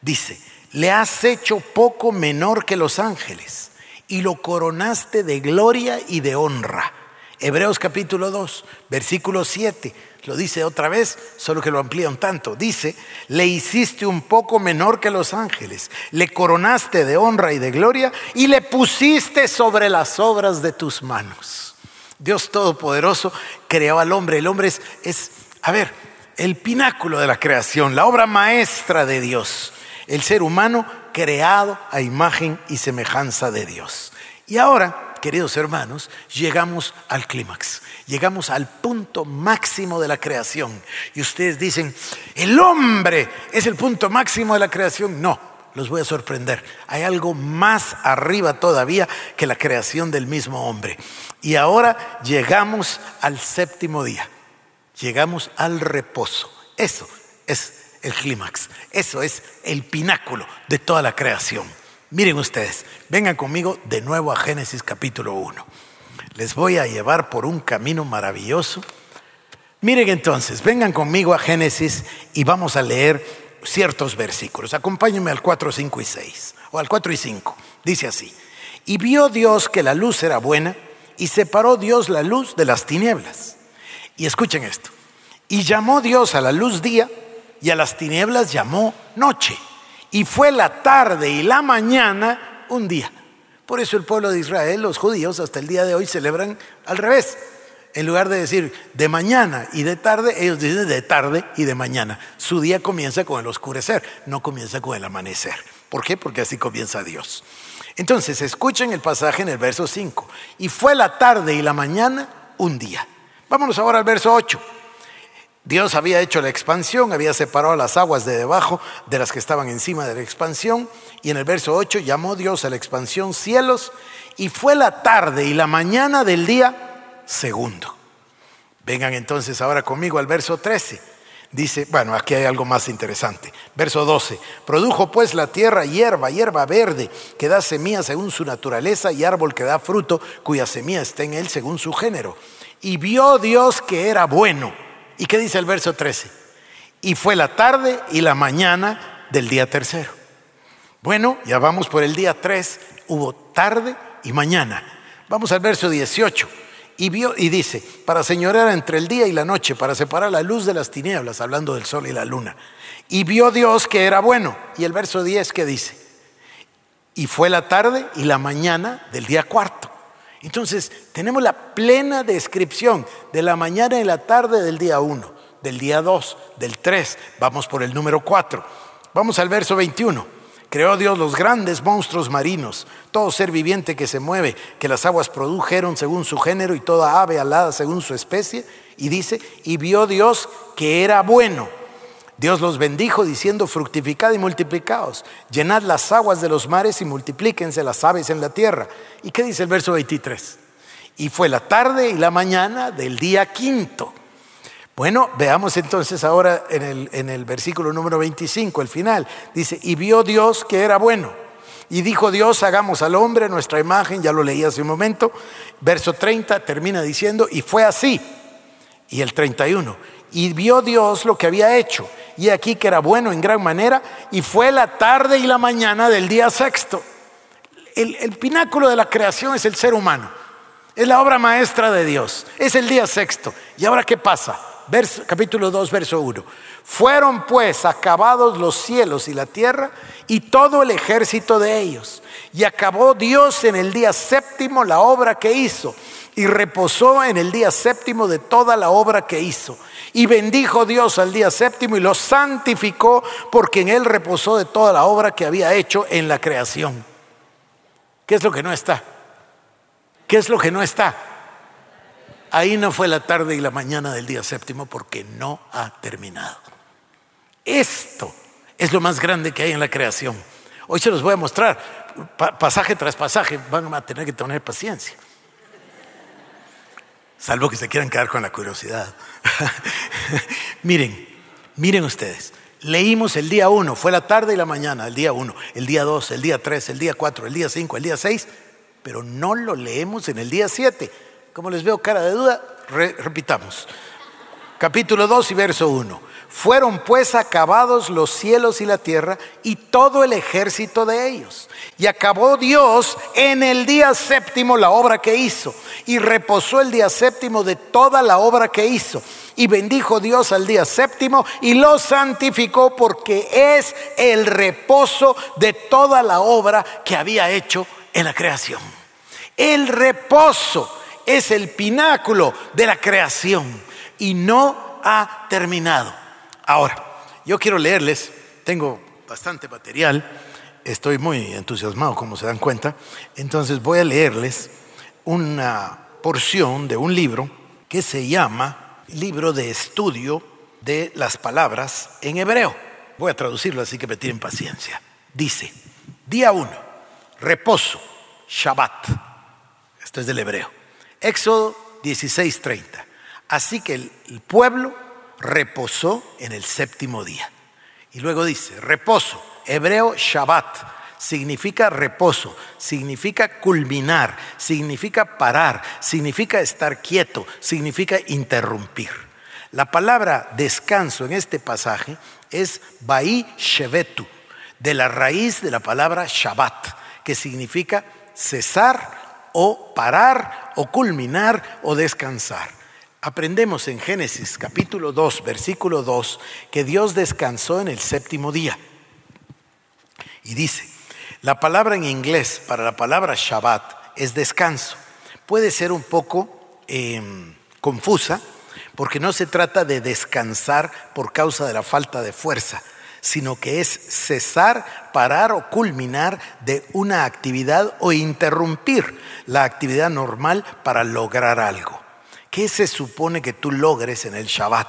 dice, le has hecho poco menor que los ángeles y lo coronaste de gloria y de honra. Hebreos capítulo 2, versículo 7, lo dice otra vez, solo que lo amplía un tanto. Dice, le hiciste un poco menor que los ángeles, le coronaste de honra y de gloria y le pusiste sobre las obras de tus manos. Dios Todopoderoso creó al hombre. El hombre es, es a ver, el pináculo de la creación, la obra maestra de Dios. El ser humano creado a imagen y semejanza de Dios. Y ahora queridos hermanos, llegamos al clímax, llegamos al punto máximo de la creación. Y ustedes dicen, el hombre es el punto máximo de la creación. No, los voy a sorprender. Hay algo más arriba todavía que la creación del mismo hombre. Y ahora llegamos al séptimo día, llegamos al reposo. Eso es el clímax, eso es el pináculo de toda la creación. Miren ustedes, vengan conmigo de nuevo a Génesis capítulo 1. Les voy a llevar por un camino maravilloso. Miren entonces, vengan conmigo a Génesis y vamos a leer ciertos versículos. Acompáñenme al 4, 5 y 6, o al 4 y 5. Dice así, y vio Dios que la luz era buena, y separó Dios la luz de las tinieblas. Y escuchen esto, y llamó Dios a la luz día, y a las tinieblas llamó noche. Y fue la tarde y la mañana un día. Por eso el pueblo de Israel, los judíos, hasta el día de hoy celebran al revés. En lugar de decir de mañana y de tarde, ellos dicen de tarde y de mañana. Su día comienza con el oscurecer, no comienza con el amanecer. ¿Por qué? Porque así comienza Dios. Entonces, escuchen el pasaje en el verso 5. Y fue la tarde y la mañana un día. Vámonos ahora al verso 8. Dios había hecho la expansión, había separado las aguas de debajo de las que estaban encima de la expansión. Y en el verso 8 llamó Dios a la expansión cielos y fue la tarde y la mañana del día segundo. Vengan entonces ahora conmigo al verso 13. Dice, bueno, aquí hay algo más interesante. Verso 12. Produjo pues la tierra hierba, hierba verde, que da semilla según su naturaleza, y árbol que da fruto, cuya semilla está en él según su género. Y vio Dios que era bueno. ¿Y qué dice el verso 13? Y fue la tarde y la mañana del día tercero. Bueno, ya vamos por el día 3, hubo tarde y mañana. Vamos al verso 18. Y, vio, y dice, para señorear entre el día y la noche, para separar la luz de las tinieblas, hablando del sol y la luna. Y vio Dios que era bueno. Y el verso 10 que dice, y fue la tarde y la mañana del día cuarto. Entonces, tenemos la plena descripción de la mañana y la tarde del día 1, del día 2, del 3. Vamos por el número 4. Vamos al verso 21. Creó Dios los grandes monstruos marinos, todo ser viviente que se mueve, que las aguas produjeron según su género y toda ave alada según su especie. Y dice, y vio Dios que era bueno. Dios los bendijo diciendo, fructificad y multiplicaos, llenad las aguas de los mares y multiplíquense las aves en la tierra. ¿Y qué dice el verso 23? Y fue la tarde y la mañana del día quinto. Bueno, veamos entonces ahora en el, en el versículo número 25, el final. Dice, y vio Dios que era bueno. Y dijo Dios, hagamos al hombre nuestra imagen, ya lo leí hace un momento. Verso 30 termina diciendo, y fue así. Y el 31, y vio Dios lo que había hecho y aquí que era bueno en gran manera, y fue la tarde y la mañana del día sexto. El, pináculo de la creación es el ser humano, es la obra maestra de Dios, es el día sexto. ¿Y ahora qué pasa? capítulo 2, verso 1. Fueron pues acabados los cielos y la tierra y todo el ejército de ellos. Y acabó Dios en el día séptimo la obra que hizo y reposó en el día séptimo de toda la obra que hizo. Y bendijo Dios al día séptimo y lo santificó porque en él reposó de toda la obra que había hecho en la creación. ¿Qué es lo que no está? ¿Qué es lo que no está? Ahí no fue la tarde y la mañana del día séptimo porque no ha terminado. Esto es lo más grande que hay en la creación. Hoy se los voy a mostrar, pasaje tras pasaje, van a tener que tener paciencia. Salvo que se quieran quedar con la curiosidad. miren, miren ustedes. Leímos el día 1, fue la tarde y la mañana, el día 1, el día 2, el día 3, el día 4, el día 5, el día 6, pero no lo leemos en el día 7. Como les veo cara de duda, repitamos. Capítulo 2 y verso 1. Fueron pues acabados los cielos y la tierra y todo el ejército de ellos. Y acabó Dios en el día séptimo la obra que hizo. Y reposó el día séptimo de toda la obra que hizo. Y bendijo Dios al día séptimo y lo santificó porque es el reposo de toda la obra que había hecho en la creación. El reposo es el pináculo de la creación y no ha terminado. Ahora, yo quiero leerles, tengo bastante material, estoy muy entusiasmado como se dan cuenta, entonces voy a leerles una porción de un libro que se llama Libro de Estudio de las Palabras en Hebreo. Voy a traducirlo así que me tienen paciencia. Dice, día 1, reposo, Shabbat. Esto es del hebreo. Éxodo 16:30. Así que el pueblo reposó en el séptimo día. Y luego dice, reposo, hebreo Shabbat, significa reposo, significa culminar, significa parar, significa estar quieto, significa interrumpir. La palabra descanso en este pasaje es Bai Shevetu, de la raíz de la palabra Shabbat, que significa cesar o parar o culminar o descansar. Aprendemos en Génesis capítulo 2, versículo 2, que Dios descansó en el séptimo día. Y dice, la palabra en inglés para la palabra Shabbat es descanso. Puede ser un poco em, confusa porque no se trata de descansar por causa de la falta de fuerza, sino que es cesar, parar o culminar de una actividad o interrumpir la actividad normal para lograr algo. ¿Qué se supone que tú logres en el Shabbat?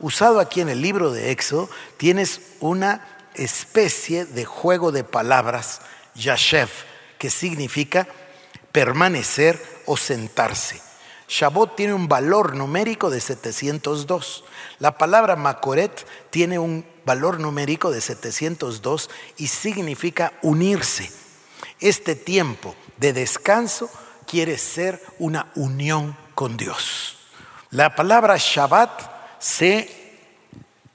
Usado aquí en el libro de Éxodo, tienes una especie de juego de palabras, yashev, que significa permanecer o sentarse. Shabbat tiene un valor numérico de 702. La palabra Makoret tiene un valor numérico de 702 y significa unirse. Este tiempo de descanso quiere ser una unión con Dios. La palabra Shabbat se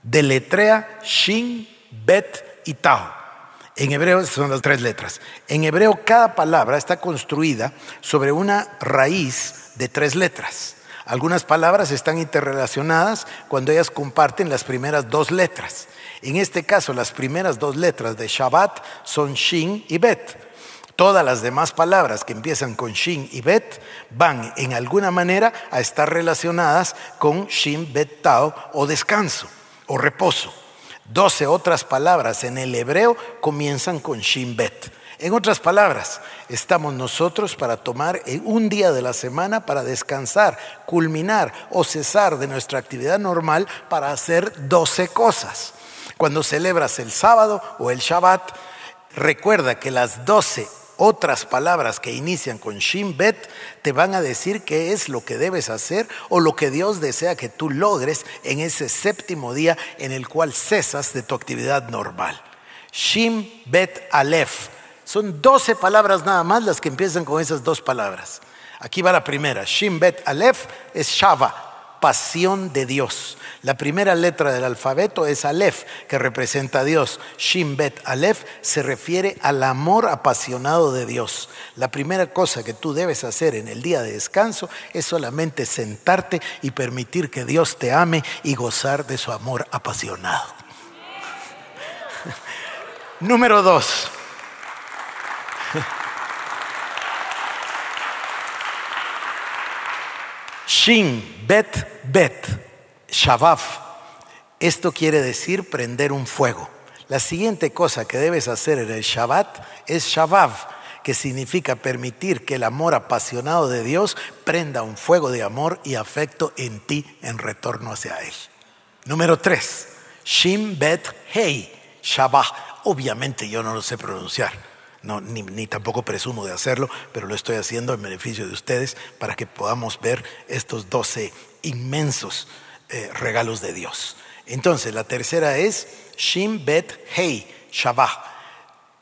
deletrea Shin, Bet y Tao. En hebreo son las tres letras. En hebreo cada palabra está construida sobre una raíz de tres letras. Algunas palabras están interrelacionadas cuando ellas comparten las primeras dos letras. En este caso, las primeras dos letras de Shabbat son Shin y Bet. Todas las demás palabras que empiezan con Shin y Bet van en alguna manera a estar relacionadas con Shin, Bet, Tao o descanso o reposo. Doce otras palabras en el hebreo comienzan con Shin, Bet. En otras palabras, estamos nosotros para tomar un día de la semana para descansar, culminar o cesar de nuestra actividad normal para hacer doce cosas. Cuando celebras el sábado o el Shabbat, recuerda que las doce otras palabras que inician con Shin Bet te van a decir qué es lo que debes hacer o lo que Dios desea que tú logres en ese séptimo día en el cual cesas de tu actividad normal. Shin Bet Aleph. Son 12 palabras nada más las que empiezan con esas dos palabras. Aquí va la primera. Shin Bet Aleph es Shava, pasión de Dios. La primera letra del alfabeto es Aleph, que representa a Dios. Shin Bet Aleph se refiere al amor apasionado de Dios. La primera cosa que tú debes hacer en el día de descanso es solamente sentarte y permitir que Dios te ame y gozar de su amor apasionado. Número dos. Shin, Bet, Bet, Shabaf. Esto quiere decir prender un fuego. La siguiente cosa que debes hacer en el Shabbat es Shavav, que significa permitir que el amor apasionado de Dios prenda un fuego de amor y afecto en ti en retorno hacia Él. Número tres, Shin Bet Hei, Shabbat. Obviamente yo no lo sé pronunciar no, ni, tampoco presumo de hacerlo, pero lo estoy haciendo en beneficio de ustedes para que podamos ver estos doce inmensos eh, regalos de Dios. Entonces, la tercera es Shim Bet Hei Shabbat,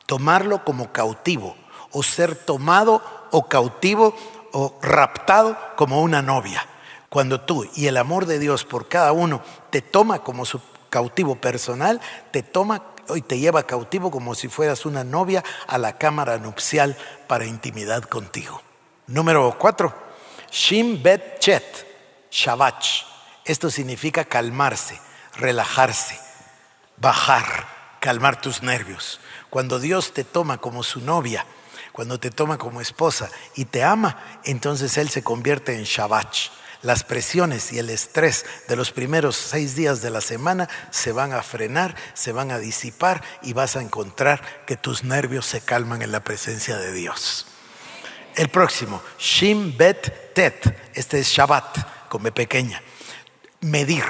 tomarlo como cautivo o ser tomado o cautivo o raptado como una novia. Cuando tú y el amor de Dios por cada uno te toma como su cautivo personal, te toma y te lleva cautivo como si fueras una novia a la cámara nupcial para intimidad contigo. Número cuatro, Shim Bet Chet, Shabach. Esto significa calmarse, relajarse, bajar, calmar tus nervios. Cuando Dios te toma como su novia, cuando te toma como esposa y te ama, entonces Él se convierte en Shabach las presiones y el estrés de los primeros seis días de la semana se van a frenar, se van a disipar y vas a encontrar que tus nervios se calman en la presencia de Dios. El próximo, Shim Bet Tet, este es Shabbat, con pequeña. Medir.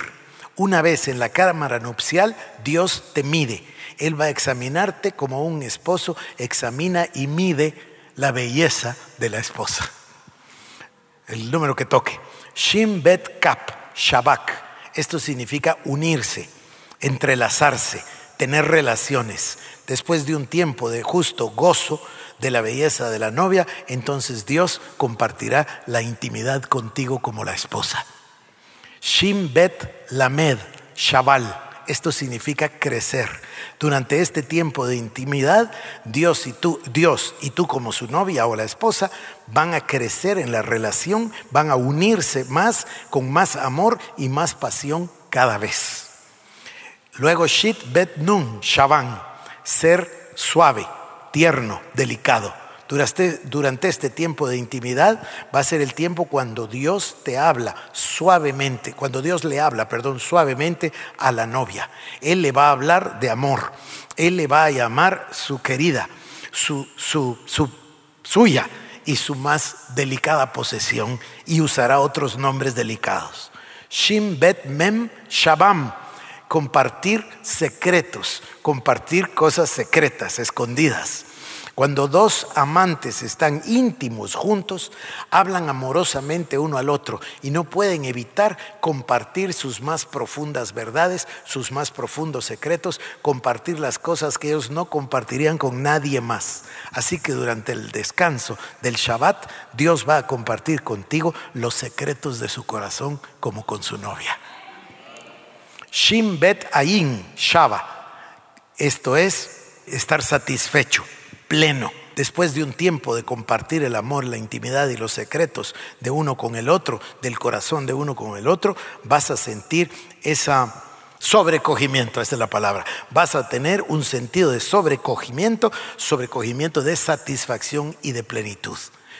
Una vez en la cámara nupcial, Dios te mide. Él va a examinarte como un esposo examina y mide la belleza de la esposa. El número que toque. Shin Bet Kap, Shabak. Esto significa unirse, entrelazarse, tener relaciones. Después de un tiempo de justo gozo de la belleza de la novia, entonces Dios compartirá la intimidad contigo como la esposa. Shim Bet Lamed Shabal. Esto significa crecer. Durante este tiempo de intimidad, Dios y tú, Dios y tú como su novia o la esposa van a crecer en la relación, van a unirse más con más amor y más pasión cada vez. Luego Shit Bet Nun Shaban, ser suave, tierno, delicado. Durante, este tiempo de intimidad va a ser el tiempo cuando Dios te habla suavemente, cuando Dios le habla, perdón, suavemente a la novia. Él le va a hablar de amor, Él le va a llamar su querida, su, su, su suya y su más delicada posesión y usará otros nombres delicados. Shim Bet Mem Shabam, compartir secretos, compartir cosas secretas, escondidas. Cuando dos amantes están íntimos juntos, hablan amorosamente uno al otro y no pueden evitar compartir sus más profundas verdades, sus más profundos secretos, compartir las cosas que ellos no compartirían con nadie más. Así que durante el descanso del Shabbat, Dios va a compartir contigo los secretos de su corazón como con su novia. Shim Bet Ayin Shaba. Esto es estar satisfecho pleno. Después de un tiempo de compartir el amor, la intimidad y los secretos de uno con el otro, del corazón de uno con el otro, vas a sentir esa sobrecogimiento, esa es la palabra. Vas a tener un sentido de sobrecogimiento, sobrecogimiento de satisfacción y de plenitud.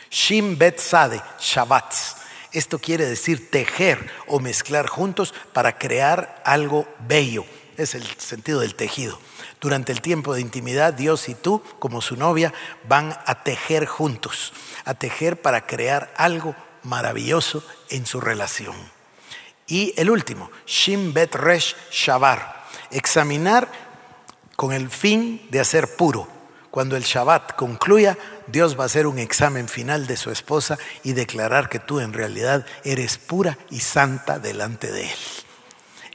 Shim Bet Sade, Shabbat. Esto quiere decir tejer o mezclar juntos para crear algo bello. Es el sentido del tejido. Durante el tiempo de intimidad, Dios y tú, como su novia, van a tejer juntos, a tejer para crear algo maravilloso en su relación. Y el último, Shim Bet Resh examinar con el fin de hacer puro. Cuando el Shabbat concluya, Dios va a hacer un examen final de su esposa y declarar que tú en realidad eres pura y santa delante de Él.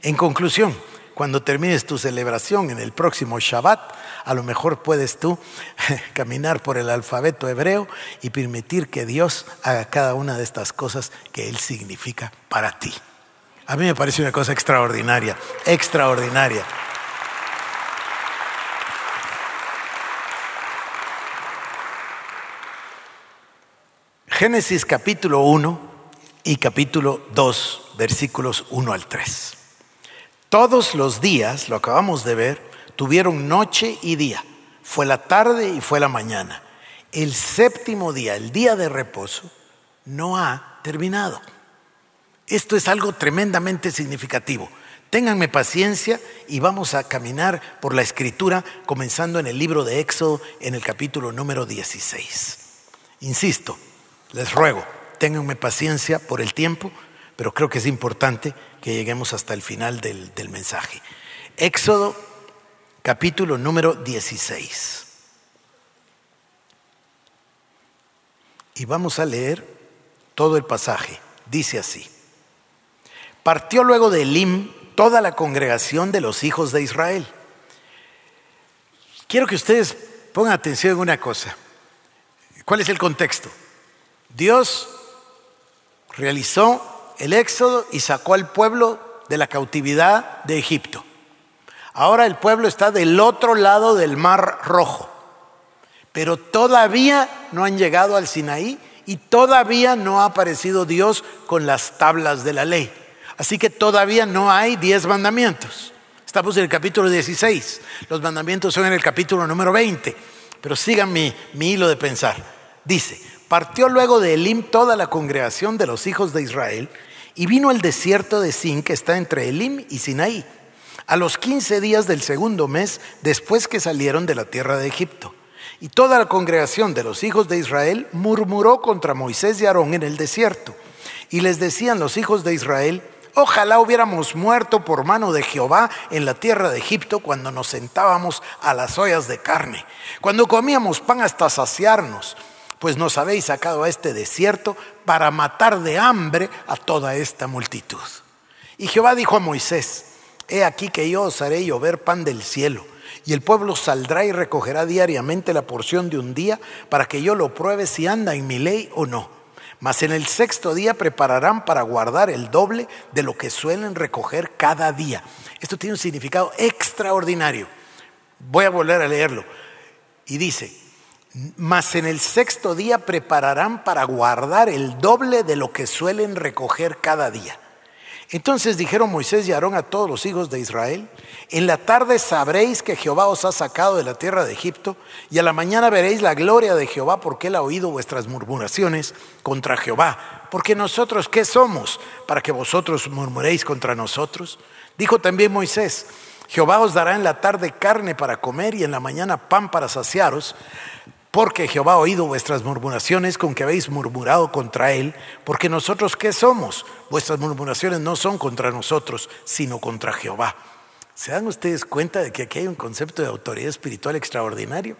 En conclusión, cuando termines tu celebración en el próximo Shabbat, a lo mejor puedes tú caminar por el alfabeto hebreo y permitir que Dios haga cada una de estas cosas que Él significa para ti. A mí me parece una cosa extraordinaria, extraordinaria. Génesis capítulo 1 y capítulo 2, versículos 1 al 3. Todos los días, lo acabamos de ver, tuvieron noche y día. Fue la tarde y fue la mañana. El séptimo día, el día de reposo, no ha terminado. Esto es algo tremendamente significativo. Ténganme paciencia y vamos a caminar por la escritura comenzando en el libro de Éxodo en el capítulo número 16. Insisto, les ruego, ténganme paciencia por el tiempo, pero creo que es importante que lleguemos hasta el final del, del mensaje. Éxodo capítulo número 16. Y vamos a leer todo el pasaje. Dice así. Partió luego de Elim toda la congregación de los hijos de Israel. Quiero que ustedes pongan atención en una cosa. ¿Cuál es el contexto? Dios realizó el éxodo y sacó al pueblo de la cautividad de Egipto. Ahora el pueblo está del otro lado del mar rojo, pero todavía no han llegado al Sinaí y todavía no ha aparecido Dios con las tablas de la ley. Así que todavía no hay diez mandamientos. Estamos en el capítulo 16. Los mandamientos son en el capítulo número 20. Pero sigan mi, mi hilo de pensar. Dice, partió luego de Elim toda la congregación de los hijos de Israel y vino al desierto de Sin, que está entre Elim y Sinaí, a los 15 días del segundo mes después que salieron de la tierra de Egipto. Y toda la congregación de los hijos de Israel murmuró contra Moisés y Aarón en el desierto. Y les decían los hijos de Israel, ojalá hubiéramos muerto por mano de Jehová en la tierra de Egipto cuando nos sentábamos a las ollas de carne, cuando comíamos pan hasta saciarnos pues nos habéis sacado a este desierto para matar de hambre a toda esta multitud. Y Jehová dijo a Moisés, he aquí que yo os haré llover pan del cielo, y el pueblo saldrá y recogerá diariamente la porción de un día para que yo lo pruebe si anda en mi ley o no. Mas en el sexto día prepararán para guardar el doble de lo que suelen recoger cada día. Esto tiene un significado extraordinario. Voy a volver a leerlo. Y dice, mas en el sexto día prepararán para guardar el doble de lo que suelen recoger cada día. Entonces dijeron Moisés y Aarón a todos los hijos de Israel, en la tarde sabréis que Jehová os ha sacado de la tierra de Egipto, y a la mañana veréis la gloria de Jehová, porque él ha oído vuestras murmuraciones contra Jehová. Porque nosotros, ¿qué somos para que vosotros murmuréis contra nosotros? Dijo también Moisés, Jehová os dará en la tarde carne para comer y en la mañana pan para saciaros, porque Jehová ha oído vuestras murmuraciones con que habéis murmurado contra él, porque nosotros qué somos? Vuestras murmuraciones no son contra nosotros, sino contra Jehová. ¿Se dan ustedes cuenta de que aquí hay un concepto de autoridad espiritual extraordinario?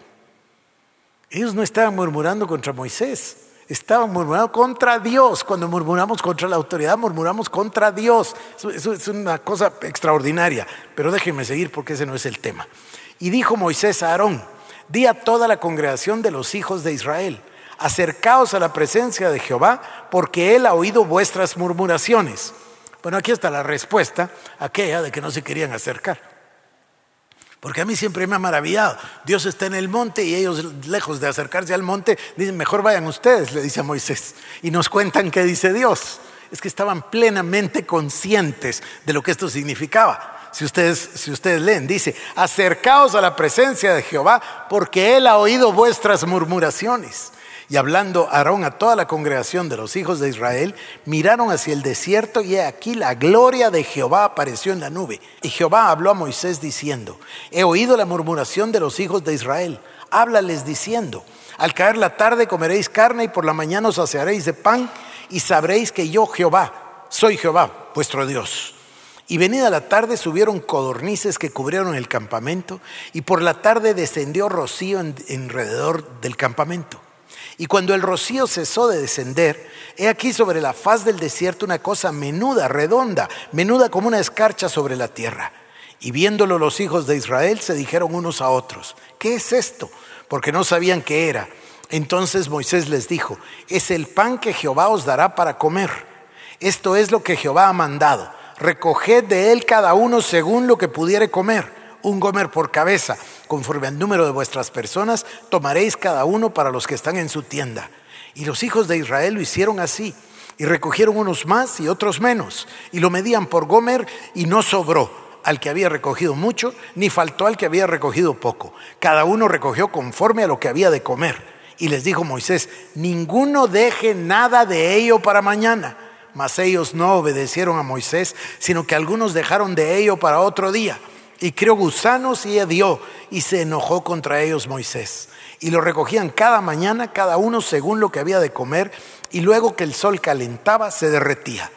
Ellos no estaban murmurando contra Moisés, estaban murmurando contra Dios. Cuando murmuramos contra la autoridad, murmuramos contra Dios. Eso, es una cosa extraordinaria, pero déjenme seguir porque ese no es el tema. Y dijo Moisés a Aarón, di a toda la congregación de los hijos de Israel, acercaos a la presencia de Jehová, porque él ha oído vuestras murmuraciones. Bueno, aquí está la respuesta, aquella de que no se querían acercar. Porque a mí siempre me ha maravillado. Dios está en el monte y ellos, lejos de acercarse al monte, dicen, mejor vayan ustedes, le dice a Moisés. Y nos cuentan qué dice Dios. Es que estaban plenamente conscientes de lo que esto significaba. Si ustedes, si ustedes leen, dice, acercaos a la presencia de Jehová porque Él ha oído vuestras murmuraciones. Y hablando Aarón a toda la congregación de los hijos de Israel, miraron hacia el desierto y aquí la gloria de Jehová apareció en la nube. Y Jehová habló a Moisés diciendo, he oído la murmuración de los hijos de Israel, háblales diciendo, al caer la tarde comeréis carne y por la mañana os saciaréis de pan y sabréis que yo Jehová, soy Jehová, vuestro Dios. Y venida la tarde subieron codornices que cubrieron el campamento, y por la tarde descendió rocío en, del campamento. Y cuando el rocío cesó de descender, he aquí sobre la faz del desierto una cosa menuda, redonda, menuda como una escarcha sobre la tierra. Y viéndolo los hijos de Israel se dijeron unos a otros, ¿qué es esto? Porque no sabían qué era. Entonces Moisés les dijo, es el pan que Jehová os dará para comer. Esto es lo que Jehová ha mandado recoged de él cada uno según lo que pudiere comer, un gomer por cabeza, conforme al número de vuestras personas, tomaréis cada uno para los que están en su tienda. Y los hijos de Israel lo hicieron así, y recogieron unos más y otros menos, y lo medían por gomer y no sobró al que había recogido mucho, ni faltó al que había recogido poco. Cada uno recogió conforme a lo que había de comer. Y les dijo Moisés, ninguno deje nada de ello para mañana mas ellos no obedecieron a Moisés, sino que algunos dejaron de ello para otro día. Y crió gusanos y hedió, y se enojó contra ellos Moisés. Y lo recogían cada mañana, cada uno según lo que había de comer, y luego que el sol calentaba, se derretía.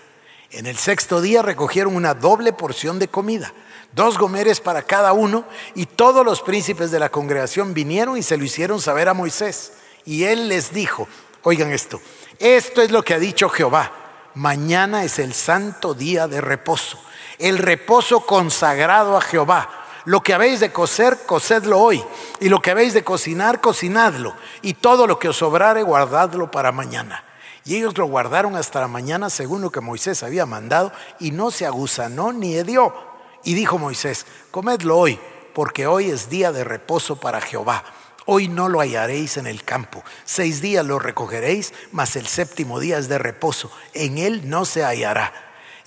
En el sexto día recogieron una doble porción de comida, dos gomeres para cada uno, y todos los príncipes de la congregación vinieron y se lo hicieron saber a Moisés. Y él les dijo, oigan esto, esto es lo que ha dicho Jehová mañana es el santo día de reposo, el reposo consagrado a Jehová. Lo que habéis de coser, cocedlo hoy, y lo que habéis de cocinar, cocinadlo, y todo lo que os sobrare, guardadlo para mañana. Y ellos lo guardaron hasta la mañana según lo que Moisés había mandado, y no se aguzanó ni hedió. Y dijo Moisés, comedlo hoy, porque hoy es día de reposo para Jehová. Hoy no lo hallaréis en el campo. Seis días lo recogeréis, mas el séptimo día es de reposo. En él no se hallará.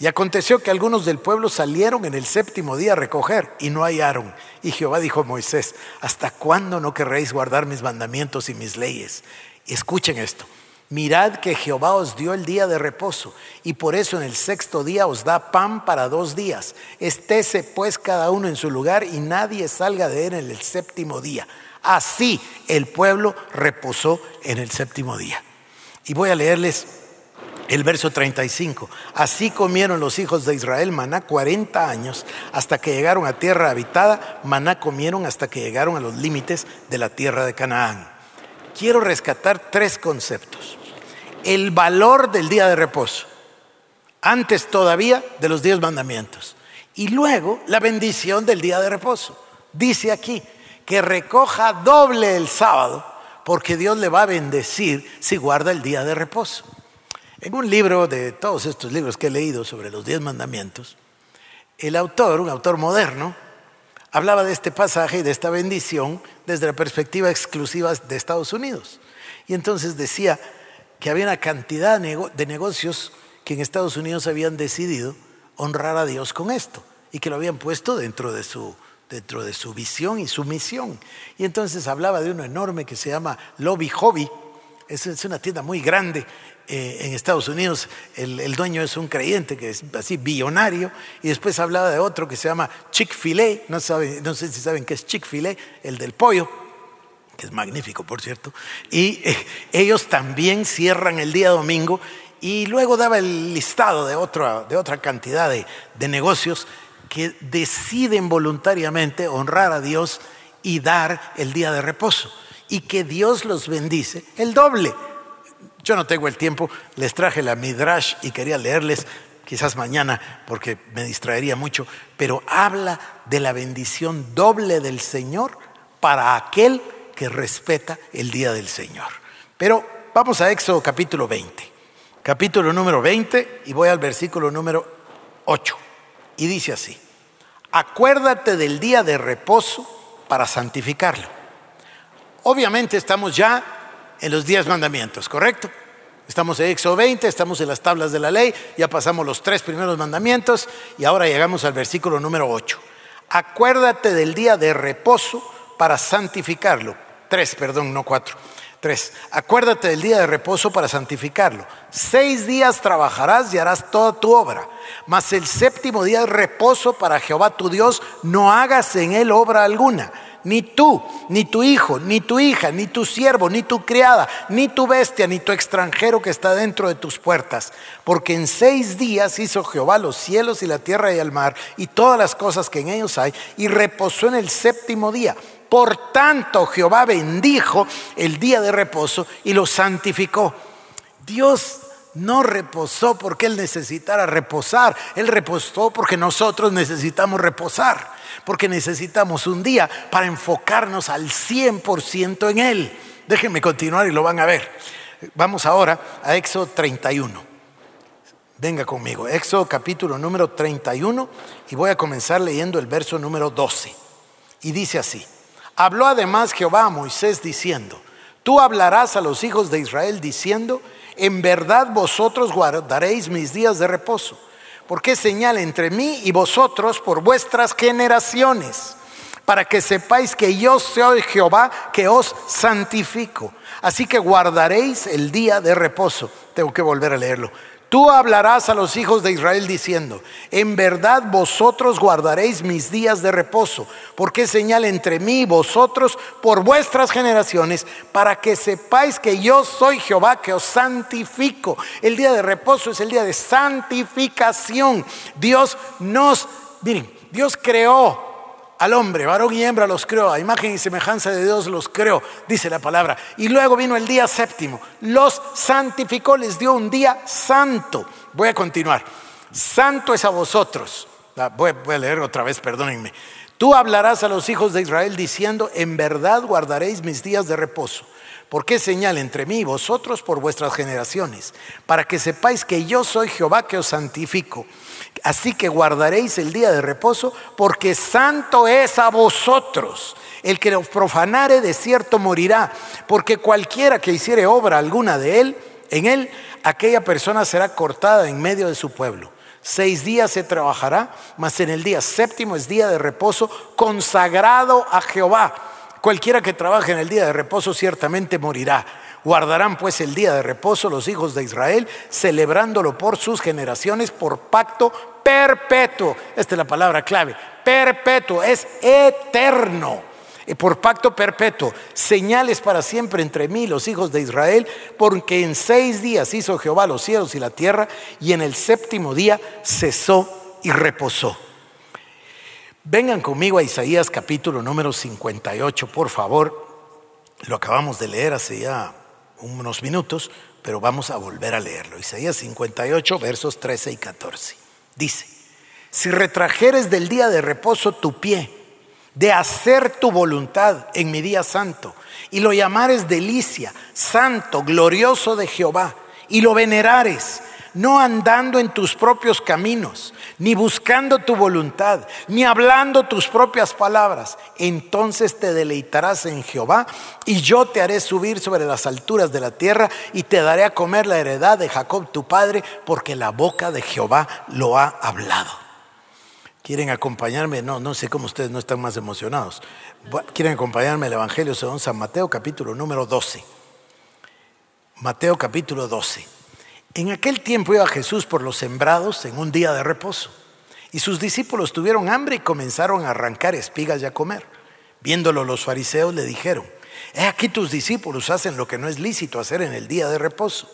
Y aconteció que algunos del pueblo salieron en el séptimo día a recoger y no hallaron. Y Jehová dijo a Moisés, ¿hasta cuándo no querréis guardar mis mandamientos y mis leyes? escuchen esto. Mirad que Jehová os dio el día de reposo, y por eso en el sexto día os da pan para dos días. Estése pues cada uno en su lugar y nadie salga de él en el séptimo día. Así el pueblo reposó en el séptimo día. Y voy a leerles el verso 35. Así comieron los hijos de Israel maná 40 años hasta que llegaron a tierra habitada. Maná comieron hasta que llegaron a los límites de la tierra de Canaán. Quiero rescatar tres conceptos. El valor del día de reposo, antes todavía de los diez mandamientos. Y luego la bendición del día de reposo. dice aquí que recoja doble el sábado porque Dios le va a bendecir si guarda el día de reposo. En un libro de todos estos libros que he leído sobre los diez mandamientos, el autor, un autor moderno, hablaba de este pasaje y de esta bendición desde la perspectiva exclusiva de Estados Unidos. Y entonces decía que había una cantidad de negocios que en Estados Unidos habían decidido honrar a Dios con esto y que lo habían puesto dentro de su, dentro de su visión y su misión. Y entonces hablaba de uno enorme que se llama Lobby Hobby. Es, una tienda muy grande eh, en Estados Unidos. El, dueño es un creyente que es así billonario. Y después hablaba de otro que se llama Chick-fil-A. No, no sé si saben qué es Chick-fil-A, el del pollo que es magnífico, por cierto, y eh, ellos también cierran el día domingo y luego daba el listado de otra, de otra cantidad de, de negocios que deciden voluntariamente honrar a Dios y dar el día de reposo y que Dios los bendice el doble. Yo no tengo el tiempo, les traje la Midrash y quería leerles quizás mañana porque me distraería mucho, pero habla de la bendición doble del Señor para aquel que respeta el día del Señor. Pero vamos a Éxodo capítulo 20 capítulo número 20 y voy al versículo número 8. Y dice así, acuérdate del día de reposo para santificarlo. Obviamente estamos ya en los diez mandamientos, ¿correcto? Estamos en Éxodo 20, estamos en las tablas de la ley, ya pasamos los tres primeros mandamientos y ahora llegamos al versículo número 8. Acuérdate del día de reposo para santificarlo. Tres, perdón, no cuatro. Tres, acuérdate del día de reposo para santificarlo. Seis días trabajarás y harás toda tu obra, mas el séptimo día de reposo para Jehová tu Dios, no hagas en él obra alguna. Ni tú, ni tu hijo, ni tu hija, ni tu siervo, ni tu criada, ni tu bestia, ni tu extranjero que está dentro de tus puertas. Porque en seis días hizo Jehová los cielos y la tierra y el mar y todas las cosas que en ellos hay, y reposó en el séptimo día. Por tanto, Jehová bendijo el día de reposo y lo santificó. Dios no reposó porque Él necesitara reposar. Él reposó porque nosotros necesitamos reposar. Porque necesitamos un día para enfocarnos al 100% en Él. Déjenme continuar y lo van a ver. Vamos ahora a Éxodo 31. Venga conmigo, Éxodo capítulo número 31 y voy a comenzar leyendo el verso número 12. Y dice así. Habló además Jehová a Moisés diciendo, tú hablarás a los hijos de Israel diciendo, en verdad vosotros guardaréis mis días de reposo, porque es señal entre mí y vosotros por vuestras generaciones, para que sepáis que yo soy Jehová que os santifico. Así que guardaréis el día de reposo. Tengo que volver a leerlo. Tú hablarás a los hijos de Israel diciendo, en verdad vosotros guardaréis mis días de reposo, porque señal entre mí y vosotros por vuestras generaciones, para que sepáis que yo soy Jehová que os santifico. El día de reposo es el día de santificación. Dios nos, miren, Dios creó al hombre, varón y hembra los creó, a imagen y semejanza de Dios los creó, dice la palabra. Y luego vino el día séptimo, los santificó, les dio un día santo. Voy a continuar. Santo es a vosotros. Ah, voy, a leer otra vez, perdónenme. Tú hablarás a los hijos de Israel diciendo, en verdad guardaréis mis días de reposo. Porque es señal entre mí y vosotros por vuestras generaciones, para que sepáis que yo soy Jehová que os santifico. Así que guardaréis el día de reposo, porque santo es a vosotros. El que lo profanare de cierto morirá, porque cualquiera que hiciere obra alguna de él, en él, aquella persona será cortada en medio de su pueblo. Seis días se trabajará, mas en el día séptimo es día de reposo consagrado a Jehová. Cualquiera que trabaje en el día de reposo ciertamente morirá. Guardarán pues el día de reposo los hijos de Israel, celebrándolo por sus generaciones, por pacto perpetuo. Esta es la palabra clave. Perpetuo, es eterno. Y por pacto perpetuo, señales para siempre entre mí, los hijos de Israel, porque en seis días hizo Jehová los cielos y la tierra, y en el séptimo día cesó y reposó. Vengan conmigo a Isaías capítulo número 58, por favor. Lo acabamos de leer hace ya unos minutos, pero vamos a volver a leerlo. Isaías 58, versos 13 y 14. Dice, si retrajeres del día de reposo tu pie de hacer tu voluntad en mi día santo, y lo llamares delicia, santo, glorioso de Jehová, y lo venerares, no andando en tus propios caminos, ni buscando tu voluntad, ni hablando tus propias palabras. Entonces te deleitarás en Jehová y yo te haré subir sobre las alturas de la tierra y te daré a comer la heredad de Jacob tu padre, porque la boca de Jehová lo ha hablado. ¿Quieren acompañarme? No, no sé cómo ustedes no están más emocionados. ¿Quieren acompañarme al Evangelio según San Mateo capítulo número 12? Mateo capítulo 12. En aquel tiempo iba Jesús por los sembrados en un día de reposo, y sus discípulos tuvieron hambre y comenzaron a arrancar espigas y a comer. Viéndolo los fariseos le dijeron, He aquí tus discípulos hacen lo que no es lícito hacer en el día de reposo.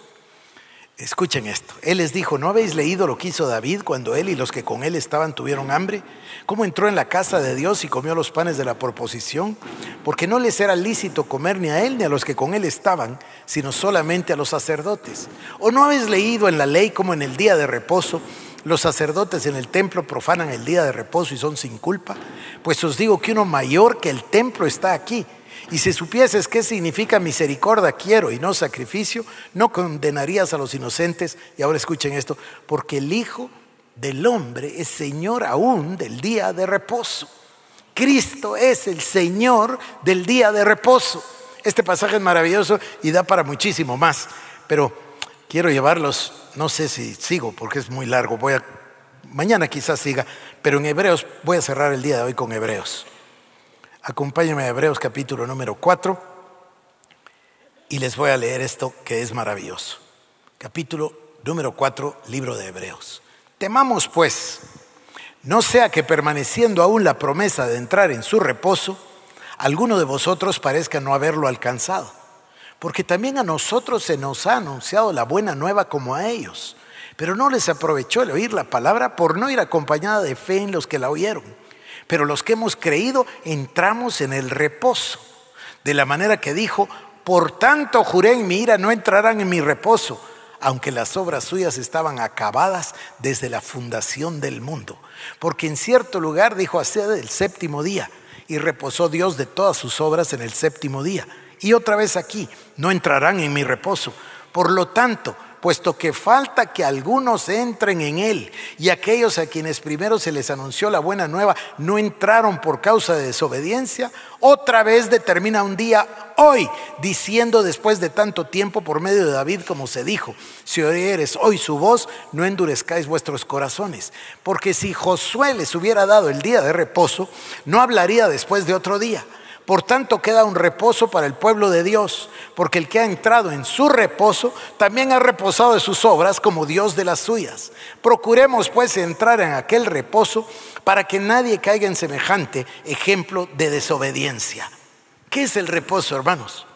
Escuchen esto. Él les dijo, ¿no habéis leído lo que hizo David cuando él y los que con él estaban tuvieron hambre? ¿Cómo entró en la casa de Dios y comió los panes de la proposición? Porque no les era lícito comer ni a él ni a los que con él estaban, sino solamente a los sacerdotes. ¿O no habéis leído en la ley como en el día de reposo los sacerdotes en el templo profanan el día de reposo y son sin culpa? Pues os digo que uno mayor que el templo está aquí. Y si supieses qué significa misericordia quiero y no sacrificio, no condenarías a los inocentes. Y ahora escuchen esto, porque el Hijo del Hombre es Señor aún del día de reposo. Cristo es el Señor del día de reposo. Este pasaje es maravilloso y da para muchísimo más, pero quiero llevarlos, no sé si sigo porque es muy largo, voy a mañana quizás siga, pero en Hebreos voy a cerrar el día de hoy con Hebreos. Acompáñenme a Hebreos capítulo número 4 y les voy a leer esto que es maravilloso. Capítulo número 4, libro de Hebreos. Temamos pues, no sea que permaneciendo aún la promesa de entrar en su reposo, alguno de vosotros parezca no haberlo alcanzado, porque también a nosotros se nos ha anunciado la buena nueva como a ellos, pero no les aprovechó el oír la palabra por no ir acompañada de fe en los que la oyeron. Pero los que hemos creído entramos en el reposo. De la manera que dijo, por tanto juré en mi ira, no entrarán en mi reposo, aunque las obras suyas estaban acabadas desde la fundación del mundo. Porque en cierto lugar dijo así el séptimo día, y reposó Dios de todas sus obras en el séptimo día. Y otra vez aquí, no entrarán en mi reposo. Por lo tanto, puesto que falta que algunos entren en él, y aquellos a quienes primero se les anunció la buena nueva no entraron por causa de desobediencia, otra vez determina un día hoy, diciendo después de tanto tiempo por medio de David, como se dijo, si oyeres hoy su voz, no endurezcáis vuestros corazones, porque si Josué les hubiera dado el día de reposo, no hablaría después de otro día por tanto queda un reposo para el pueblo de Dios, porque el que ha entrado en su reposo también ha reposado de sus obras como Dios de las suyas. Procuremos pues entrar en aquel reposo para que nadie caiga en semejante ejemplo de desobediencia. ¿Qué es el reposo, hermanos?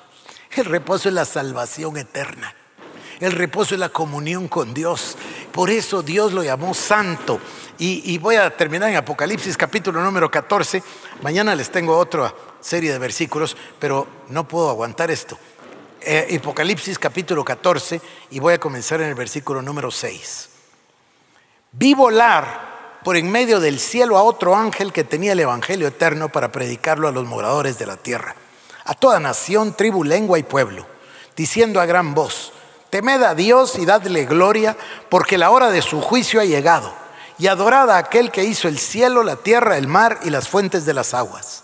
El reposo es la salvación eterna. El reposo es la comunión con Dios. Por eso Dios lo llamó santo. Y, voy a terminar en Apocalipsis capítulo número 14. Mañana les tengo otra serie de versículos, pero no puedo aguantar esto. Eh, Apocalipsis capítulo 14 y voy a comenzar en el versículo número 6. Vi volar por en medio del cielo a otro ángel que tenía el Evangelio eterno para predicarlo a los moradores de la tierra, a toda nación, tribu, lengua y pueblo, diciendo a gran voz, temed a Dios y dadle gloria, porque la hora de su juicio ha llegado, y adorad a aquel que hizo el cielo, la tierra, el mar y las fuentes de las aguas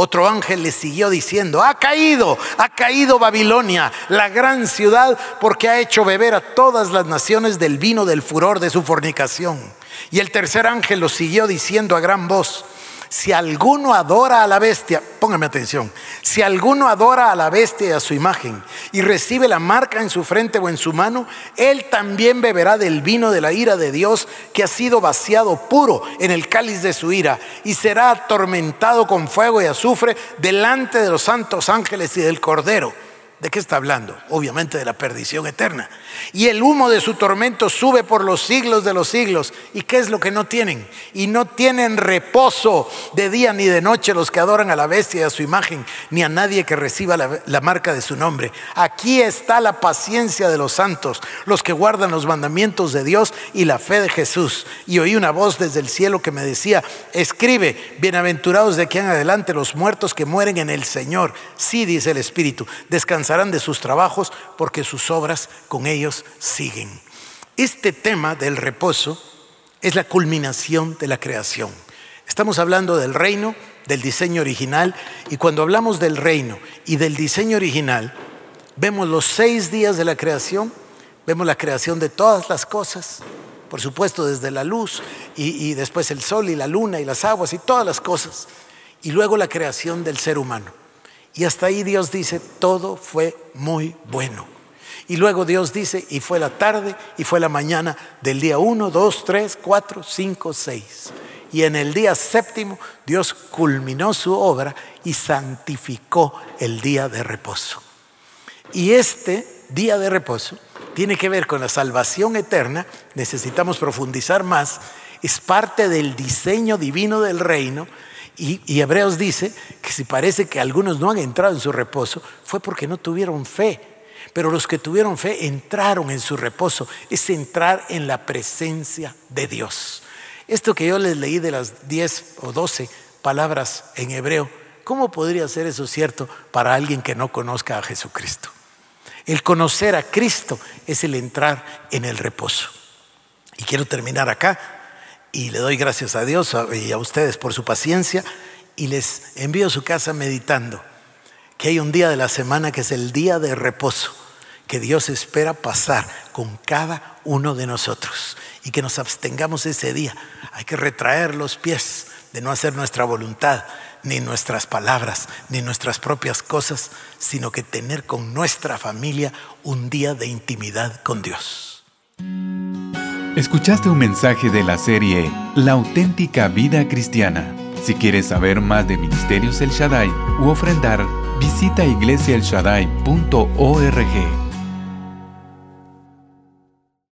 otro ángel le siguió diciendo, ha caído, ha caído Babilonia, la gran ciudad, porque ha hecho beber a todas las naciones del vino del furor de su fornicación. Y el tercer ángel lo siguió diciendo a gran voz, si alguno adora a la bestia, póngame atención, si alguno adora a la bestia y a su imagen y recibe la marca en su frente o en su mano, él también beberá del vino de la ira de Dios que ha sido vaciado puro en el cáliz de su ira y será atormentado con fuego y azufre delante de los santos ángeles y del Cordero. ¿De qué está hablando? Obviamente de la perdición eterna. Y el humo de su tormento sube por los siglos de los siglos. ¿Y qué es lo que no tienen? Y no tienen reposo de día ni de noche los que adoran a la bestia y a su imagen, ni a nadie que reciba la, marca de su nombre. Aquí está la paciencia de los santos, los que guardan los mandamientos de Dios y la fe de Jesús. Y oí una voz desde el cielo que me decía, escribe, bienaventurados de aquí en adelante los muertos que mueren en el Señor. Sí, dice el Espíritu, de sus trabajos porque sus obras con ellos siguen. Este tema del reposo es la culminación de la creación. Estamos hablando del reino, del diseño original, y cuando hablamos del reino y del diseño original, vemos los seis días de la creación, vemos la creación de todas las cosas, por supuesto desde la luz y, y después el sol y la luna y las aguas y todas las cosas, y luego la creación del ser humano. Y hasta ahí Dios dice, todo fue muy bueno. Y luego Dios dice, y fue la tarde y fue la mañana del día 1, 2, 3, 4, 5, 6. Y en el día séptimo Dios culminó su obra y santificó el día de reposo. Y este día de reposo tiene que ver con la salvación eterna, necesitamos profundizar más, es parte del diseño divino del reino y, Hebreos dice que si parece que algunos no han entrado en su reposo, fue porque no tuvieron fe. Pero los que tuvieron fe entraron en su reposo. Es entrar en la presencia de Dios. Esto que yo les leí de las 10 o 12 palabras en hebreo, ¿cómo podría ser eso cierto para alguien que no conozca a Jesucristo? El conocer a Cristo es el entrar en el reposo. Y quiero terminar acá y le doy gracias a Dios y a ustedes por su paciencia y les envío a su casa meditando que hay un día de la semana que es el día de reposo que Dios espera pasar con cada uno de nosotros y que nos abstengamos ese día. Hay que retraer los pies de no hacer nuestra voluntad, ni nuestras palabras, ni nuestras propias cosas, sino que tener con nuestra familia un día de intimidad con Dios. Escuchaste un mensaje de la serie La auténtica vida cristiana. Si quieres saber más de Ministerios El Shaddai u ofrendar, visita iglesiaelshaddai.org.